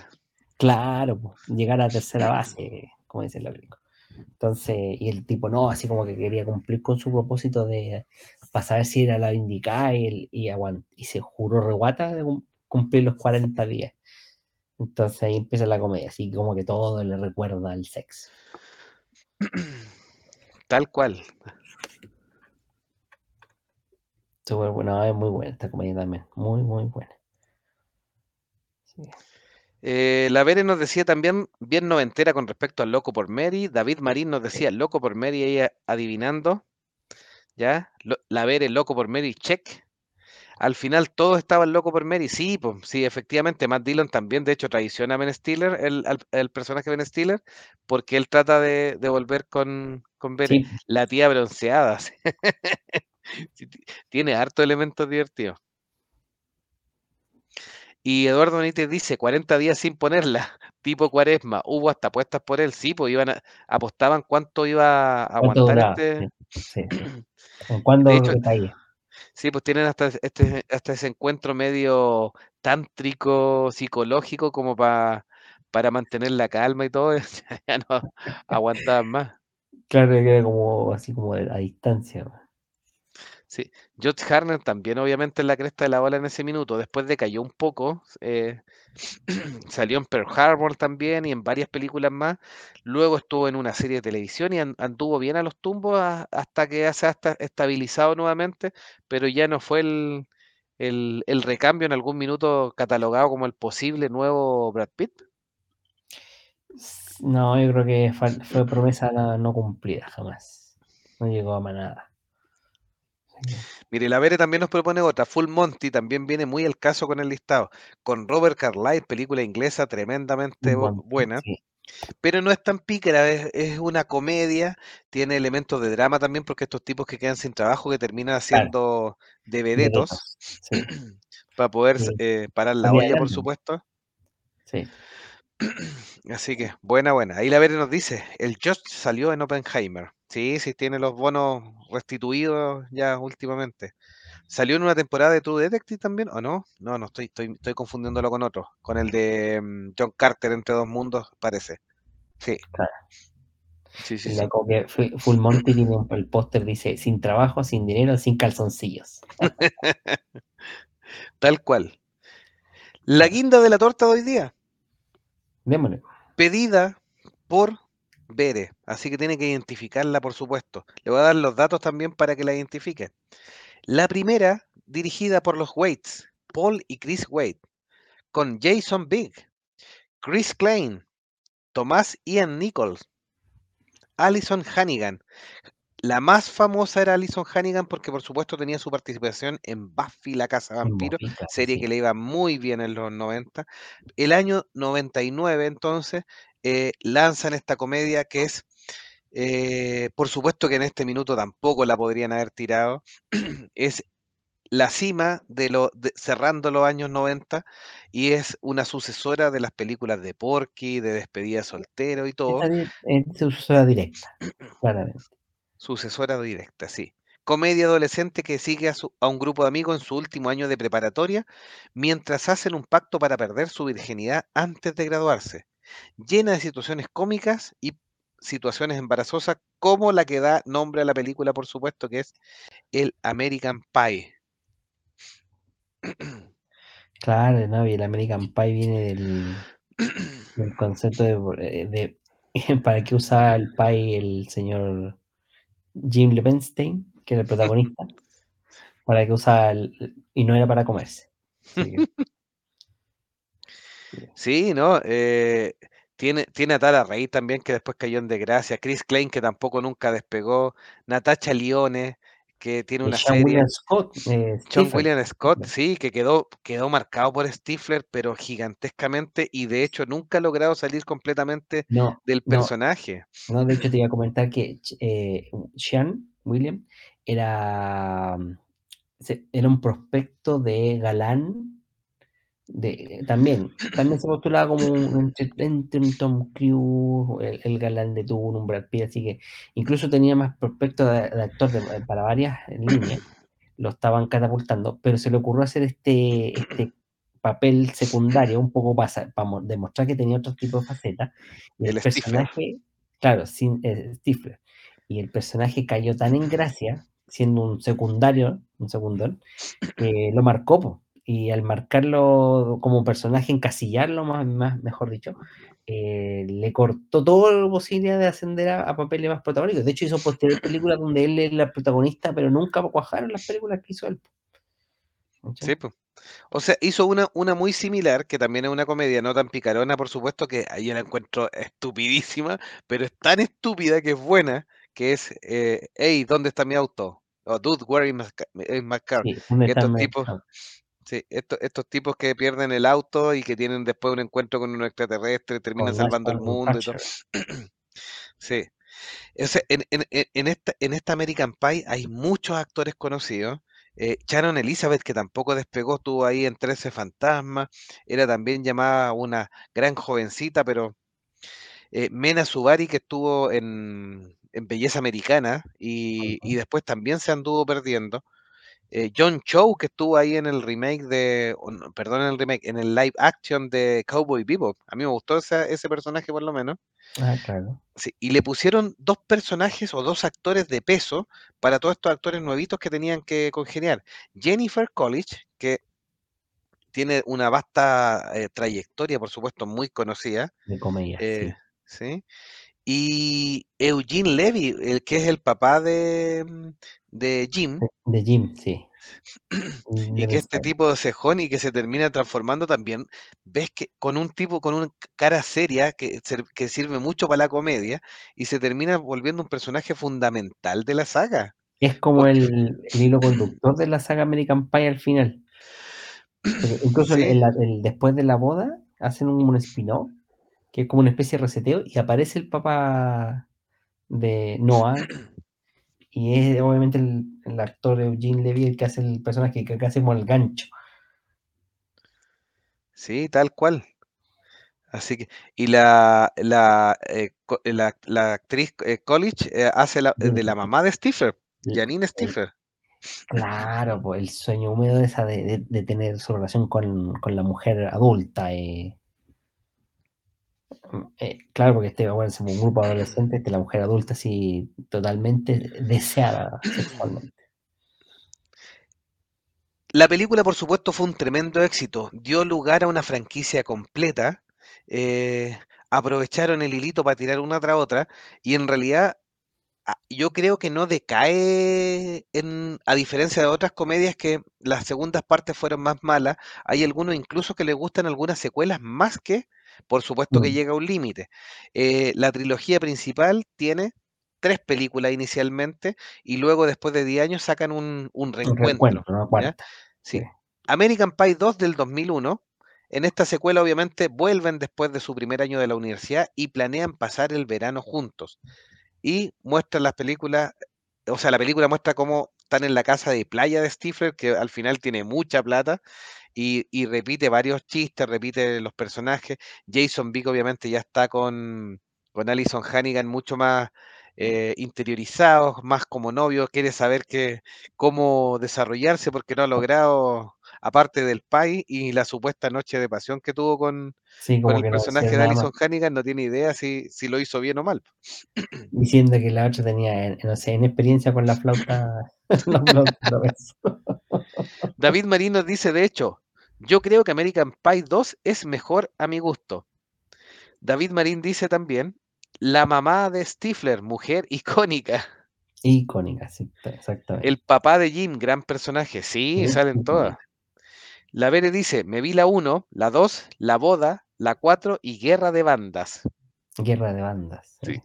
Claro, llegar a tercera base, como dicen los gringos. Entonces, y el tipo no, así como que quería cumplir con su propósito de para saber si era la indicada y, y, aguant- y se juró reguata de cum- cumplir los 40 días. Entonces ahí empieza la comedia, así como que todo le recuerda al sexo. Tal cual. Súper bueno, es muy buena esta comedia también, muy, muy buena. Sí. Eh, la Vere nos decía también, bien noventera con respecto al Loco por Mary. David Marín nos decía, Loco por Mary, ella adivinando. ¿Ya? La Vere, Loco por Mary, check. Al final todos estaban Loco por Mary. Sí, pues, sí, efectivamente. Matt Dillon también, de hecho, traiciona a Ben Stiller, el, al- el personaje de Ben Stiller, porque él trata de, de volver con, con. Sí, La tía bronceada. sí. Tiene harto elementos divertidos. Y Eduardo Benítez dice, 40 días sin ponerla, tipo cuaresma, hubo hasta apuestas por él, sí, pues iban a, apostaban cuánto iba a ¿cuánto aguantar este, Sí, sí, sí. ¿En cuándo hecho, sí, pues tienen hasta ese- este, hasta ese encuentro medio tántrico, psicológico, como pa- para mantener la calma y todo, ya no aguantaban más. Claro que era como así como a distancia. Sí, George Harner también obviamente en la cresta de la ola en ese minuto, después decayó un poco, eh, salió en Pearl Harbor también y en varias películas más, luego estuvo en una serie de televisión y an- anduvo bien a los tumbos hasta que se ha esta- estabilizado nuevamente, pero ya no fue el, el, recambio en algún minuto catalogado como el posible nuevo Brad Pitt. No, yo creo que fue promesa no, no cumplida jamás. No llegó a nada. Mire, la Vere también nos propone otra, Full Monty, también viene muy el caso con el listado, con Robert Carlyle, película inglesa tremendamente bu- buena. Sí, pero no es tan pícara, es, es una comedia, tiene elementos de drama también, porque estos tipos que quedan sin trabajo, que terminan haciendo de vedetos Sí, para poder Sí. eh, parar la olla, por supuesto. sí. Así que, buena, buena. Ahí la Vere nos dice, el Josh salió en Oppenheimer. Sí, sí, tiene los bonos restituidos ya últimamente. ¿Salió en una temporada de True Detective también o no? No, no, estoy, estoy, estoy confundiéndolo con otro, con el de mm, John Carter entre dos mundos, parece. Sí. Claro. Sí, sí, sí. Full Monty tiene el póster dice sin trabajo, sin dinero, sin calzoncillos. Tal cual. La guinda de la torta de hoy día, Démosle. pedida por Bere, así que tiene que identificarla, por supuesto. Le voy a dar los datos también para que la identifique. La primera, dirigida por los Waits, Paul y Chris Wade, con Jason Bigg, Chris Klein, Tomás Ian Nichols, Alison Hannigan. La más famosa era Alison Hannigan porque por supuesto tenía su participación en Buffy la Casa Vampiro, serie sí. que le iba muy bien en los 90. El año 99 entonces eh, lanzan esta comedia que es, eh, por supuesto que en este minuto tampoco la podrían haber tirado, es la cima de lo de- cerrando los años 90 y es una sucesora de las películas de Porky, de Despedida de Soltero y todo. Es su sucesora directa, claramente. Sucesora directa, sí. Comedia adolescente que sigue a, su- a un grupo de amigos en su último año de preparatoria mientras hacen un pacto para perder su virginidad antes de graduarse. Llena de situaciones cómicas y situaciones embarazosas como la que da nombre a la película, por supuesto, que es el American Pie. Claro, no, y el American Pie viene del, del concepto de, eh, de- para qué usaba el pie el señor Jim Levenstein, que era el protagonista, para qué usaba el, y no era para comerse. Que, Sí, ¿no? Eh, tiene, tiene a Tara Reid también, que después cayó en desgracia. Chris Klein, que tampoco nunca despegó. Natasha Lione, que tiene una Sean serie. William Scott, eh, John William Scott, sí, que quedó, quedó marcado por Stifler, pero gigantescamente, y de hecho nunca ha logrado salir completamente No, del personaje. no, de hecho te iba a comentar que eh, Sean William era era un prospecto de galán. De, también, también se postulaba como un, entre, un Tom Cruise, el, el galán de Dune, un Brad Pitt, así que incluso tenía más prospecto de, de actor de- para varias líneas, lo estaban catapultando, pero se le ocurrió hacer este, este papel secundario, un poco para, para demostrar que tenía otro tipo de faceta, y el, El Stifler. personaje, claro, sin eh, Stifler, y el personaje cayó tan en gracia, siendo un secundario, un secundón, que lo marcó. Y al marcarlo como personaje, encasillarlo más, más mejor dicho, eh, le cortó toda la posibilidad de ascender a, a papeles más protagónicos. De hecho, hizo posteriores películas donde él es la protagonista, pero nunca cuajaron las películas que hizo él. Sí, pues. O sea, hizo una, una muy similar, que también es una comedia, no tan picarona, por supuesto, que ahí yo la encuentro estupidísima, pero es tan estúpida que es buena, que es, eh, hey, ¿dónde está mi auto? O Dude, where is my, car? Sí, ¿dónde Que está estos tipos, sí, estos, estos tipos que pierden el auto y que tienen después un encuentro con un extraterrestre, terminan salvando el mundo y todo. Sí. O sea, en, en- en- en esta, en esta American Pie hay muchos actores conocidos. Eh, Sharon Elizabeth, que tampoco despegó, estuvo ahí en 13 Fantasmas. Era también llamada una gran jovencita, pero eh, Mena Subari, que estuvo en, en Belleza Americana y, y después también se anduvo perdiendo. Eh, John Cho, que estuvo ahí en el remake de, perdón, en el remake, en el live action de Cowboy Bebop. A mí me gustó ese personaje por lo menos. Ah, claro. Sí, y le pusieron dos personajes o dos actores de peso para todos estos actores nuevitos que tenían que congeniar. Jennifer Coolidge, que tiene una vasta eh, trayectoria, por supuesto, muy conocida, De comedia, eh, sí. ¿sí? Y Eugene Levy, el que es el papá de, mm, de Jim, De, Jim, sí. y Debe que este ser. tipo de cejón y que se termina transformando también, ves que con un tipo con una cara seria que, que sirve mucho para la comedia y se termina volviendo un personaje fundamental de la saga. Es como Porque- el, el hilo conductor de la saga American Pie al final. Porque incluso el- Sí. el- el- después de la boda hacen un, un spin-off, que es como una especie de reseteo, y aparece el papá de Noah, y es obviamente el, el actor Eugene Levy el que hace el personaje, que, que hace como el gancho. Sí, tal cual. Así que, y la, la, eh, co- la, la actriz eh, Coolidge eh, hace la, de la mamá de Stifler, Janine Stifler. Claro, pues el sueño húmedo esa de, de- de tener su relación con, con la mujer adulta. eh. Eh, claro, porque este es un grupo que la mujer adulta sí totalmente deseada sexualmente. La película, por supuesto, fue un tremendo éxito. Dio lugar a una franquicia completa. eh, aprovecharon el hilito para tirar una tras otra. Y en realidad, a- yo creo que no decae, en, a diferencia de otras comedias que las segundas partes fueron más malas. Hay algunos incluso que les gustan algunas secuelas más que, por supuesto, que Mm. llega a un límite. Eh, la trilogía principal tiene tres películas inicialmente y luego, después de 10 años, sacan un, reencuentro. American Pie 2 del 2001. En esta secuela, obviamente, vuelven después de su primer año de la universidad y planean pasar el verano juntos. Y muestran las películas, o sea, la película muestra cómo están en la casa de playa de Stifler, que al final tiene mucha plata, y, y repite varios chistes, repite los personajes. Jason Vick, obviamente, ya está con, con Alison Hannigan mucho más eh, interiorizados, más como novio, quiere saber que, cómo desarrollarse porque no ha logrado, aparte del Pai y la supuesta noche de pasión que tuvo con, Sí, con el no personaje de. Alison Hannigan, no tiene idea si, si lo hizo bien o mal. Diciendo que la otra tenía, eh, no sé, en experiencia con la flauta. la flauta traversa. David Marín nos dice, de hecho, yo creo que American Pie 2 es mejor a mi gusto. David Marín dice también, la mamá de Stifler, mujer icónica. Icónica, sí, exactamente. El papá de Jim, gran personaje. Sí, Sí, salen sí, todas. La Vere dice, me vi la 1, la 2, la boda, la 4 y guerra de bandas. Guerra de bandas. sí. Sí.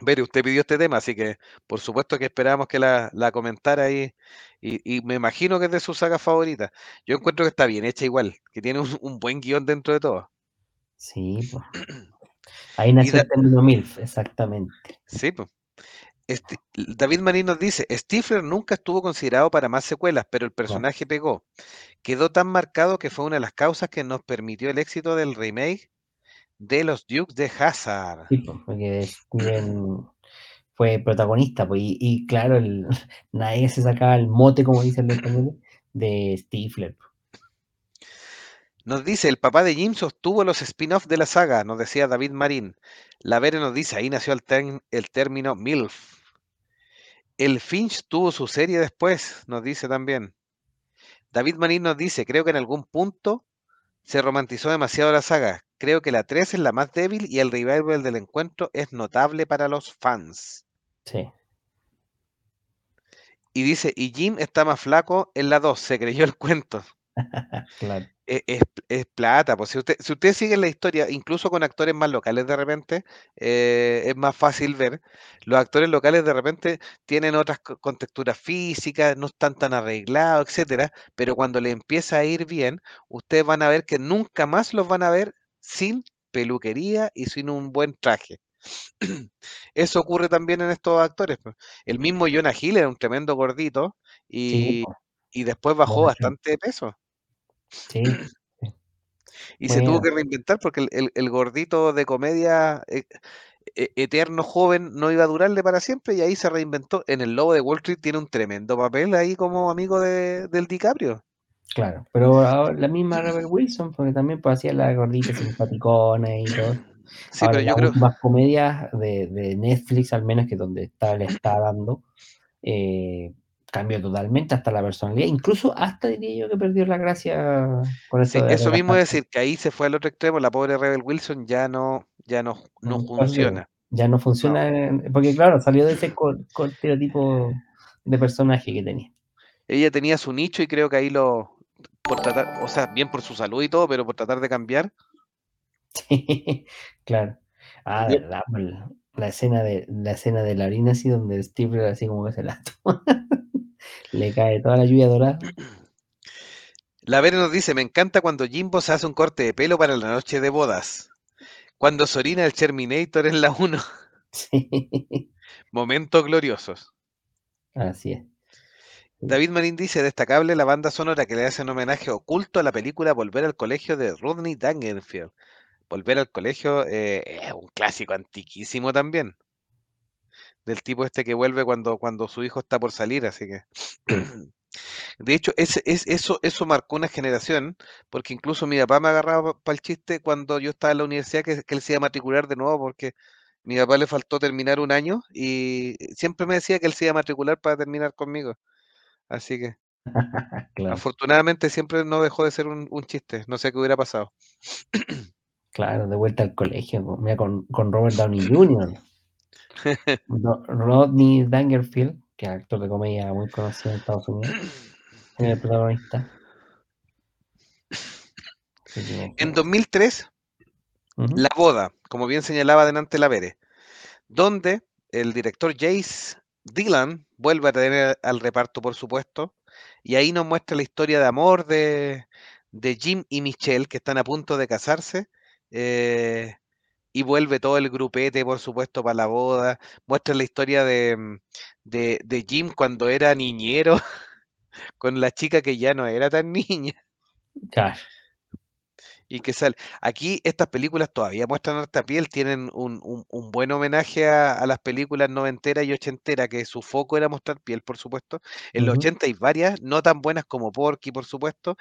Vere, usted pidió este tema, así que por supuesto que esperamos que la, la comentara ahí. Y, y me imagino que es de sus sagas favoritas. Yo encuentro que está bien hecha igual, que tiene un, un buen guion dentro de todo. Sí, pues. Ahí nació el término MILF, exactamente. Sí, pues. Este, David Marín nos dice, Stifler nunca estuvo considerado para más secuelas, pero el personaje pegó. Quedó tan marcado que fue una de las causas que nos permitió el éxito del remake de los Dukes de Hazard. Sí, pues, porque fue protagonista, pues, y, y claro, el, nadie se sacaba el mote, como dicen los españoles, de Stifler. pues. Nos dice, el papá de Jim sostuvo los spin-offs de la saga, nos decía David Marín. La Vere nos dice, ahí nació el, term- el término MILF. El Finch tuvo su serie después, nos dice también. David Marín nos dice, creo que en algún punto se romantizó demasiado la saga. Creo que la 3 es la más débil y el revival del encuentro es notable para los fans. Sí. Y dice, y Jim está más flaco en la 2, se creyó el cuento. claro. Es, es- es plata, pues si usted, si usted sigue la historia, incluso con actores más locales de repente, eh, es más fácil ver. Los actores locales de repente tienen otras co- con texturas físicas, no están tan arreglados, etcétera, pero cuando le empieza a ir bien, ustedes van a ver que nunca más los van a ver sin peluquería y sin un buen traje. Eso ocurre también en estos actores. pues. El mismo Jonah Hill era un tremendo gordito Sí, y, y después bajó Buena bastante de peso. sí. Y se tuvo que reinventar porque el, el- el gordito de comedia eh, e- eterno joven no iba a durarle para siempre y ahí se reinventó. En el Lobo de Wall Street tiene un tremendo papel ahí como amigo de, del DiCaprio. Claro, pero ahora la misma Rebel Wilson, porque también pues, hacía la gordita simpaticona y todo. Sí, Ahora, pero yo creo, últimas comedias de, de Netflix, al menos que donde está, le está dando, eh, cambió totalmente hasta la personalidad, incluso hasta diría yo que perdió la gracia con sí, esto de eso mismo es decir, que ahí se fue al otro extremo, la pobre Rebel Wilson ya no, ya no, no Mm, funciona. Ya no funciona, porque claro, salió de ese estereotipo de personaje que tenía. Ella tenía su nicho y creo que ahí lo, por tratar, o sea, bien por su salud y todo, pero por tratar de cambiar, Sí, claro. Ah, Yo- verdad, pues, la, la escena de la escena de la harina así donde Steve así como que se la toma. Le cae toda la lluvia dorada. La Vera nos dice, me encanta cuando Jimbo se hace un corte de pelo para la noche de bodas. Cuando se orina el Terminator en la 1. Sí, Momentos gloriosos. así es. David Marín dice, destacable la banda sonora que le hace un homenaje oculto a la película Volver al Colegio de Rodney Dangerfield. Volver al Colegio eh, es un clásico antiquísimo también. Del tipo este que vuelve cuando, cuando su hijo está por salir, así que... De hecho, ese, es, eso, eso marcó una generación, porque incluso mi papá me agarraba para el chiste cuando yo estaba en la universidad que, que él se iba a matricular de nuevo, porque mi papá le faltó terminar un año y siempre me decía que él se iba a matricular para terminar conmigo. Así que Claro, afortunadamente siempre no dejó de ser un, un chiste, no sé qué hubiera pasado. claro, de vuelta al colegio. Mira, con, con Robert Downey Jr. Rodney Dangerfield, que es actor de comedia muy conocido en Estados Unidos, es el protagonista. En imagínate. 2003, Ujú. La Boda, como bien señalaba delante la Vere, donde el director Jace Dillon vuelve a tener al reparto, por supuesto, y ahí nos muestra la historia de amor de, de Jim y Michelle, que están a punto de casarse, eh, y vuelve todo el grupete, por supuesto, para la boda. Muestra la historia de, mm, de, de Jim cuando era niñero, con la chica que ya no era tan niña. Claro, Y que sale. Aquí estas películas todavía muestran harta piel, tienen un, un- un buen homenaje a, a las películas noventeras y ochenteras, que su foco era mostrar piel, por supuesto. En los. 80 hay varias, no tan buenas como Porky, por supuesto,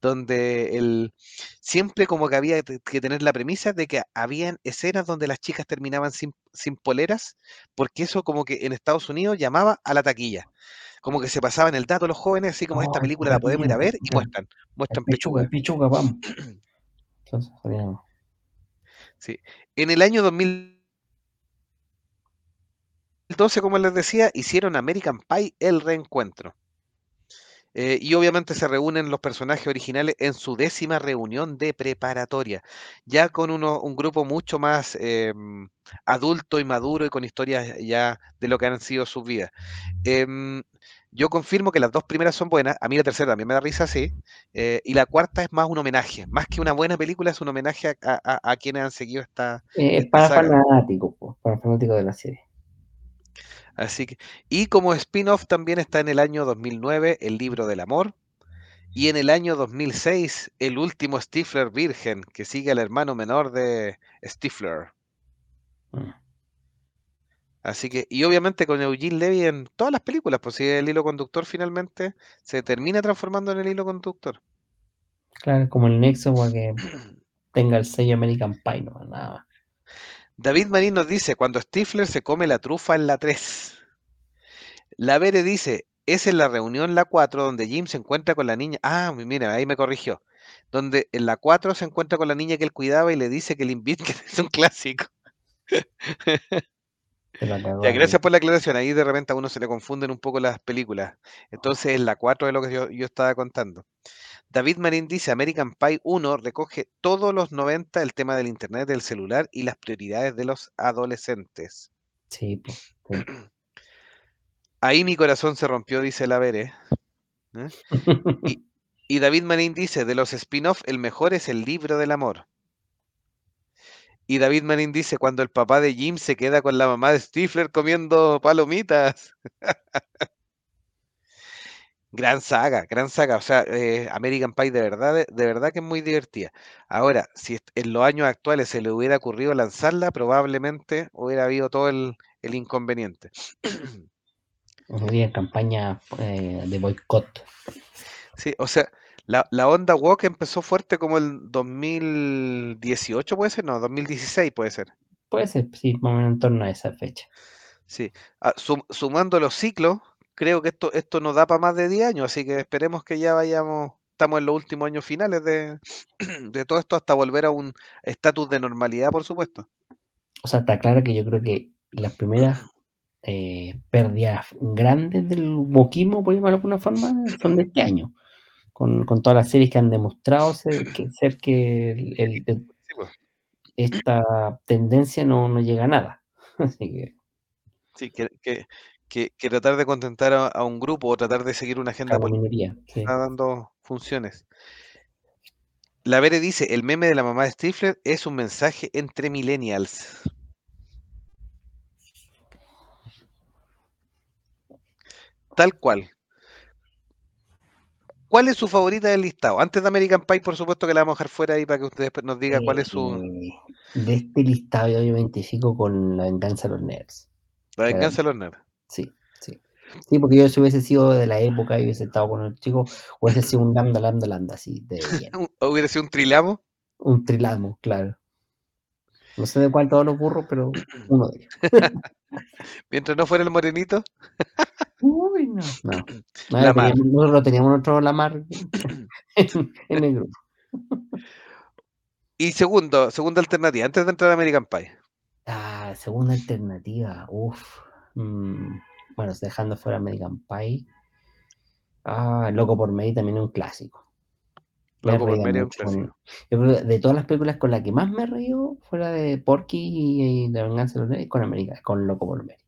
donde el, siempre como que había que tener la premisa de que habían escenas donde las chicas terminaban sin, sin poleras, porque eso como que en Estados Unidos llamaba a la taquilla. Como que se pasaban el dato los jóvenes, así como esta Ay, película la podemos ir a ver y muestran, muestran pechuga, vamos. Entonces. Sí. En el año 2012, como les decía, hicieron American Pie El Reencuentro. Eh, y obviamente se reúnen los personajes originales en su décima reunión de preparatoria, ya con uno- un grupo mucho más em, adulto y maduro y con historias ya de lo que han sido sus vidas. Em, yo confirmo que las dos primeras son buenas, a mí la tercera también me da risa, sí, eh, y la cuarta es más un homenaje, más que una buena película, es un homenaje a, a- quienes han seguido esta, Eh, es fanáticos, para fanáticos de la serie. Así que, y como spin-off también está en el año 2009 El libro del amor. Y en el año 2006, el último Stifler virgen, que sigue al hermano menor de Stifler. Mm. Así que, y obviamente con Eugene Levy en todas las películas, pues si el hilo conductor finalmente se termina transformando en el hilo conductor. Claro, como el nexo para que tenga el sello American Pie, no, nada más. David Marín nos dice, cuando Stifler se come la trufa en la 3. La Vere dice, es en la reunión la 4 donde Jim se encuentra con la niña. Ah, mira, ahí me corrigió. Donde en la 4 se encuentra con la niña que él cuidaba y le dice que el Invit es un clásico. Ya, gracias por la aclaración. Ahí de repente a uno se le confunden un poco las películas. Entonces, en la 4 es lo que yo, yo estaba contando. David Marín dice, American Pie 1 recoge todos los 90 el tema del Internet, del celular y las prioridades de los adolescentes. Sí, pues. sí. Ahí mi corazón se rompió, dice la Vere. Y, y David Marín dice, de los spin-off, el mejor es el libro del amor. Y David Marín dice, cuando el papá de Jim se queda con la mamá de Stifler comiendo palomitas. gran saga, gran saga. O sea, eh, American Pie de verdad, de, de verdad que es muy divertida. Ahora, si en los años actuales se le hubiera ocurrido lanzarla, probablemente hubiera habido todo el, el inconveniente. Había campaña eh, de boicot. Sí, o sea, la, la onda Walk empezó fuerte como el 2018, puede ser, no, 2016 puede ser. Puede ser, sí, más o menos en torno a esa fecha. Sí, Ah, sum- sumando los ciclos, creo que esto, esto nos da para más de 10 años, así que esperemos que ya vayamos, estamos en los últimos años finales de, de todo esto hasta volver a un estatus de normalidad, por supuesto. O sea, está claro que yo creo que las primeras eh, pérdidas grandes del boquismo, por llamarlo de alguna forma, son de este año. Con, con todas las series que han demostrado ser que, ser que el- el- el- Sí, pues. esta tendencia no, no llega a nada. Así que, Sí, que, que, que- que tratar de contentar a, a un grupo o tratar de seguir una agenda política sí. está dando funciones. La Vere dice, el meme de la mamá de Stifler es un mensaje entre millennials. Tal cual. ¿Cuál es su favorita del listado? Antes de American Pie, por supuesto que la vamos a dejar fuera ahí para que usted después nos diga cuál es su... Eh, de este listado yo me identifico con la venganza de los nerds. La venganza de los nerds. Sí, sí. Sí, porque yo si hubiese sido de la época y hubiese estado con el chico, hubiese sido un lambda, lambda, lambda, así, de bien. Hubiera sido un trilamo. Un trilamo, claro. No sé de cuál todos los burros, pero uno de ellos. Mientras no fuera el morenito. Uy, no. No, Lamar. teníamos- nosotros teníamos nuestro Lamar en, en el grupo. Y segundo, segunda alternativa, antes de entrar a American Pie. Ah, segunda alternativa, uff. Bueno, dejando fuera American Pie. Ah, Loco por Mary también es un clásico. Me Loco por Mary es un clásico. yo creo que de todas las películas con las que más me reído, fuera de Porky y, La Venganza de los Nerds, con América, con Loco por Mary.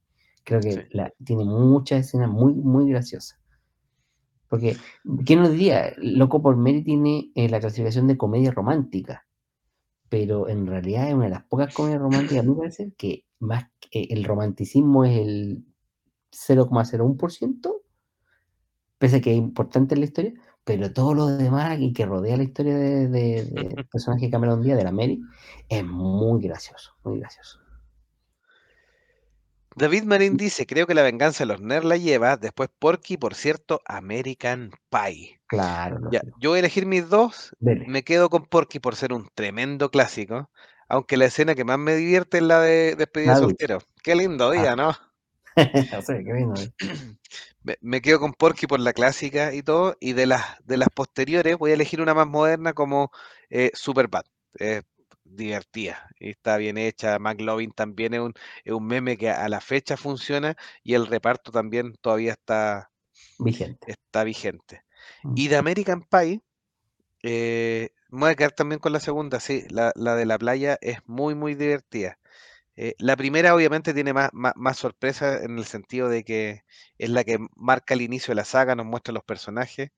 Creo que Sí. la- tiene muchas escenas muy, muy graciosas. Porque, ¿quién nos diría? Loco por Mary tiene eh, la clasificación de comedia romántica, pero en realidad es una de las pocas comedias románticas, a mí me parece, que más que el romanticismo es el 0,01%, pese a que es importante en la historia, pero todo lo demás y que rodea la historia de, de, del personaje de Cameron Díaz, de la Mary, es muy gracioso, muy gracioso. David Marín dice, creo que la venganza de los nerds la lleva, después Porky, por cierto, American Pie. Claro, Ya, yo voy a elegir mis dos, Dele. me quedo con Porky por ser un tremendo clásico, aunque la escena que más me divierte es la de despedida de soltero. Qué lindo día, ¿no? o sea, qué lindo, eh. Me, me quedo con Porky por la clásica y todo, y de las, de las posteriores voy a elegir una más moderna como eh, Superbad. Es divertida y está bien hecha. McLovin también es un, es un meme que a la fecha funciona y el reparto también todavía está, Vigente. está vigente. Mm. Y de American Pie, eh, me voy a quedar también con la segunda, sí, la, la de la playa es muy, muy divertida. Eh, la primera obviamente tiene más, más, más sorpresa en el sentido de que es la que marca el inicio de la saga, nos muestra los personajes,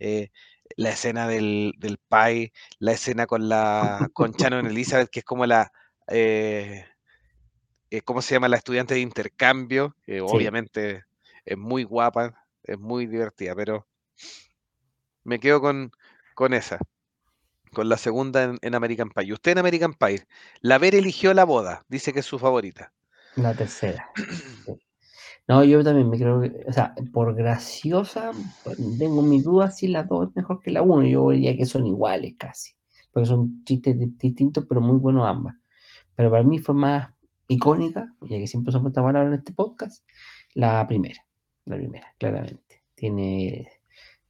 eh, la escena del, del Pai, la escena con la con Shannon Elizabeth, que es como la eh, eh, ¿cómo se llama? La estudiante de intercambio, que obviamente es muy guapa, es muy divertida, pero me quedo con, con esa, con la segunda en, en American Pie. Usted en American Pie, la Ver eligió la boda, dice que es su favorita. La tercera. sí. No, yo también me creo que, o sea, por graciosa, pues, tengo mis dudas si la dos es mejor que la uno. Yo diría que son iguales casi, porque son chistes di- distintos, pero muy buenos ambas. Pero para mí fue más icónica, ya que siempre usamos esta palabra en este podcast, la primera, la primera, claramente. Tiene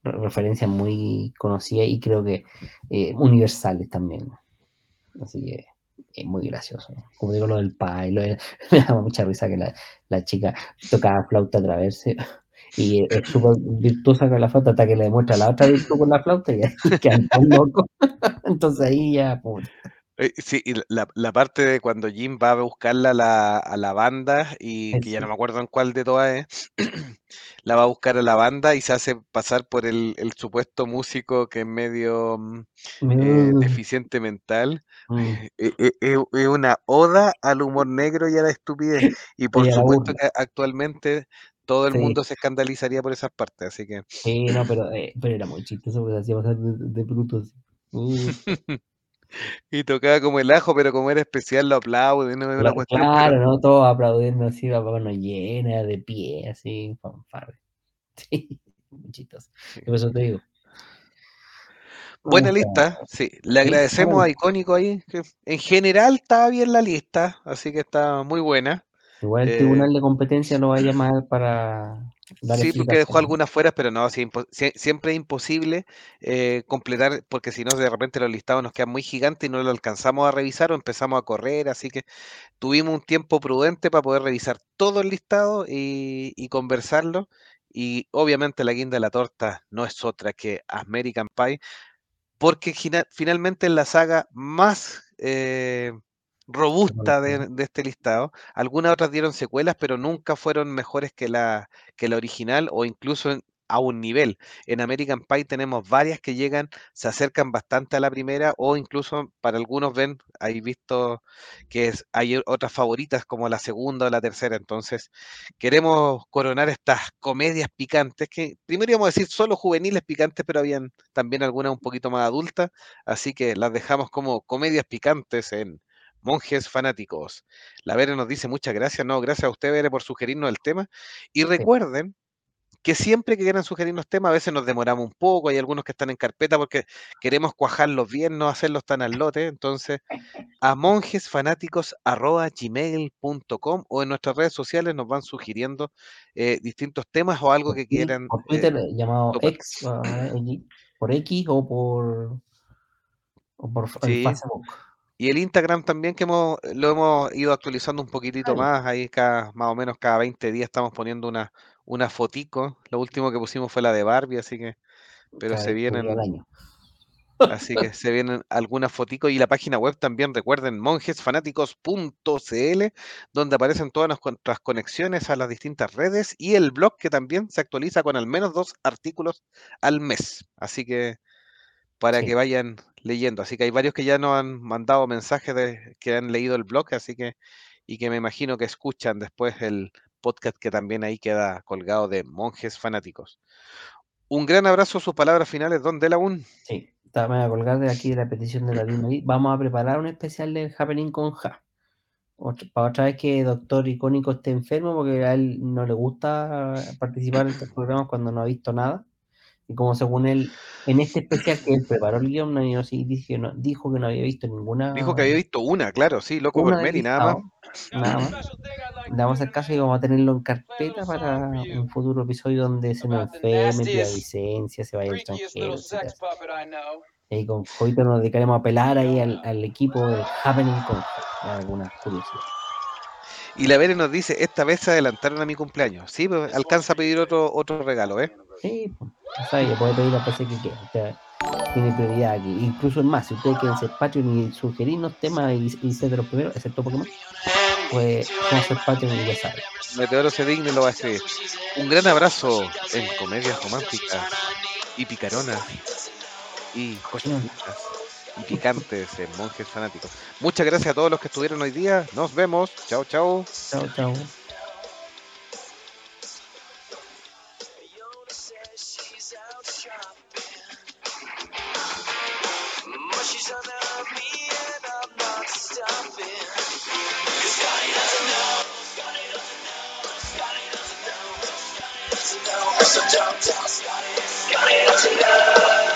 re- referencias muy conocidas y creo que eh, universales también. Así que es muy gracioso. ¿no? Como digo, lo del pai, lo de- me daba mucha risa que la, la chica tocaba flauta traverse y es súper virtuosa con la flauta hasta que le demuestra la otra virtud con la flauta y ahí quedan tan locos. Entonces ahí ya, puta, Eh, sí, y la, la parte de cuando Jim va a buscarla a la, a la banda y que ya no me acuerdo en cuál de todas es, la va a buscar a la banda y se hace pasar por el, el supuesto músico que es medio mm, eh, Mm, deficiente mental. mm. Eh, eh, eh, Es una oda al humor negro y a la estupidez. Y por Y supuesto que actualmente todo el Sí, mundo se escandalizaría por esas partes, así que... sí, no, pero, eh, pero era muy chistoso porque se hacía pasar de, de bruto. Y tocaba como el ajo, pero como era especial lo aplauden, no es una Cla- cuestión, pero... Claro, ¿no? Todos aplaudiendo así, la mano llena, de pie, así, fanfarre. Sí, muy chistoso. sí. Por eso te digo. Buena lista, sí. Le agradecemos a Icónico ahí, que en general estaba bien la lista, así que está muy buena. igual el Eh, tribunal de competencia lo va a llamar para sí, porque dejó algunas fuera, pero no, siempre es imposible eh, completar, porque si no, de repente los listados nos quedan muy gigantes y no lo alcanzamos a revisar o empezamos a correr, así que tuvimos un tiempo prudente para poder revisar todo el listado y, y conversarlo. Y obviamente la guinda de la torta no es otra que American Pie, porque finalmente es la saga más eh, robusta de, de este listado. Algunas otras dieron secuelas, pero nunca fueron mejores que la, que la original o incluso en- a un nivel. En American Pie tenemos varias que llegan, se acercan bastante a la primera o incluso para algunos ven, hay visto que es- hay otras favoritas como la segunda o la tercera. Entonces, queremos coronar estas comedias picantes, que primero íbamos a decir solo juveniles picantes, pero habían también algunas un poquito más adultas, así que las dejamos como comedias picantes en Monjes Fanáticos. La Vere nos dice muchas gracias, no, gracias a usted, Vere, por sugerirnos el tema. Y recuerden que siempre que quieran sugerirnos temas, a veces nos demoramos un poco, hay algunos que están en carpeta porque queremos cuajarlos bien, no hacerlos tan al lote, entonces a monjesfanáticos.gmail.com o en nuestras redes sociales nos van sugiriendo eh, distintos temas o algo que quieran por eh, Twitter eh, llamado topar. X, por X o por, o por Sí, Facebook. Y el Instagram también que hemos, lo hemos ido actualizando un poquitito más, ahí cada, más o menos cada 20 días estamos poniendo una, una fotico, lo último que pusimos fue la de Barbie, así que, pero se 20 días al vienen, año. así que se vienen algunas foticos y la página web también, recuerden, monjesfanáticos.cl, donde aparecen todas nuestras conexiones a las distintas redes y el blog que también se actualiza con al menos dos artículos al mes, así que para que vayan leyendo. Así que hay varios que ya nos han mandado mensajes de que han leído el blog, así que, y que me imagino que escuchan después el podcast que también ahí queda colgado de monjes fanáticos. Un gran abrazo, sus palabras finales, Don Delaun. sí. Ta- Me voy a colgar de aquí de la petición de ahí. Vamos a preparar un especial de Happening con Ja. Otra- para otra vez que Doctor Icónico esté enfermo porque a él no le gusta participar en estos programas cuando no ha visto nada. Y como según él, en este especial que él preparó el guion, no, sí, dijo, que no, dijo que no había visto ninguna Dijo que había visto una, claro, sí, loco por Mary, nada más. listado, nada más. Le vamos a caso y vamos a tenerlo en carpeta para un futuro episodio donde se nos enferme, pida licencia, se vaya al extranjero. Y con Jovito nos dedicaremos a apelar ahí al, al equipo de Happening con algunas curiosidades. Y la Vere nos dice, esta vez se adelantaron a mi cumpleaños. Sí, pues alcanza a pedir otro, otro regalo, ¿eh? Sí, pues, o sea, ya puede pedir las veces que quiera. Usted tiene prioridad aquí. Incluso es más, si ustedes quieren ser Patreon y sugerirnos temas y, y ser de los primeros, excepto Pokémon, pues vamos a ser Patreon y ya saben. Meteoro se digne lo va a escribir. Un gran abrazo en comedias románticas y picaronas y cochinitas. y picantes en Monjes Fanáticos. Muchas gracias a todos los que estuvieron hoy día. Nos vemos. Chao, chao. Chao, chao. It's a dumb task. Got it to love.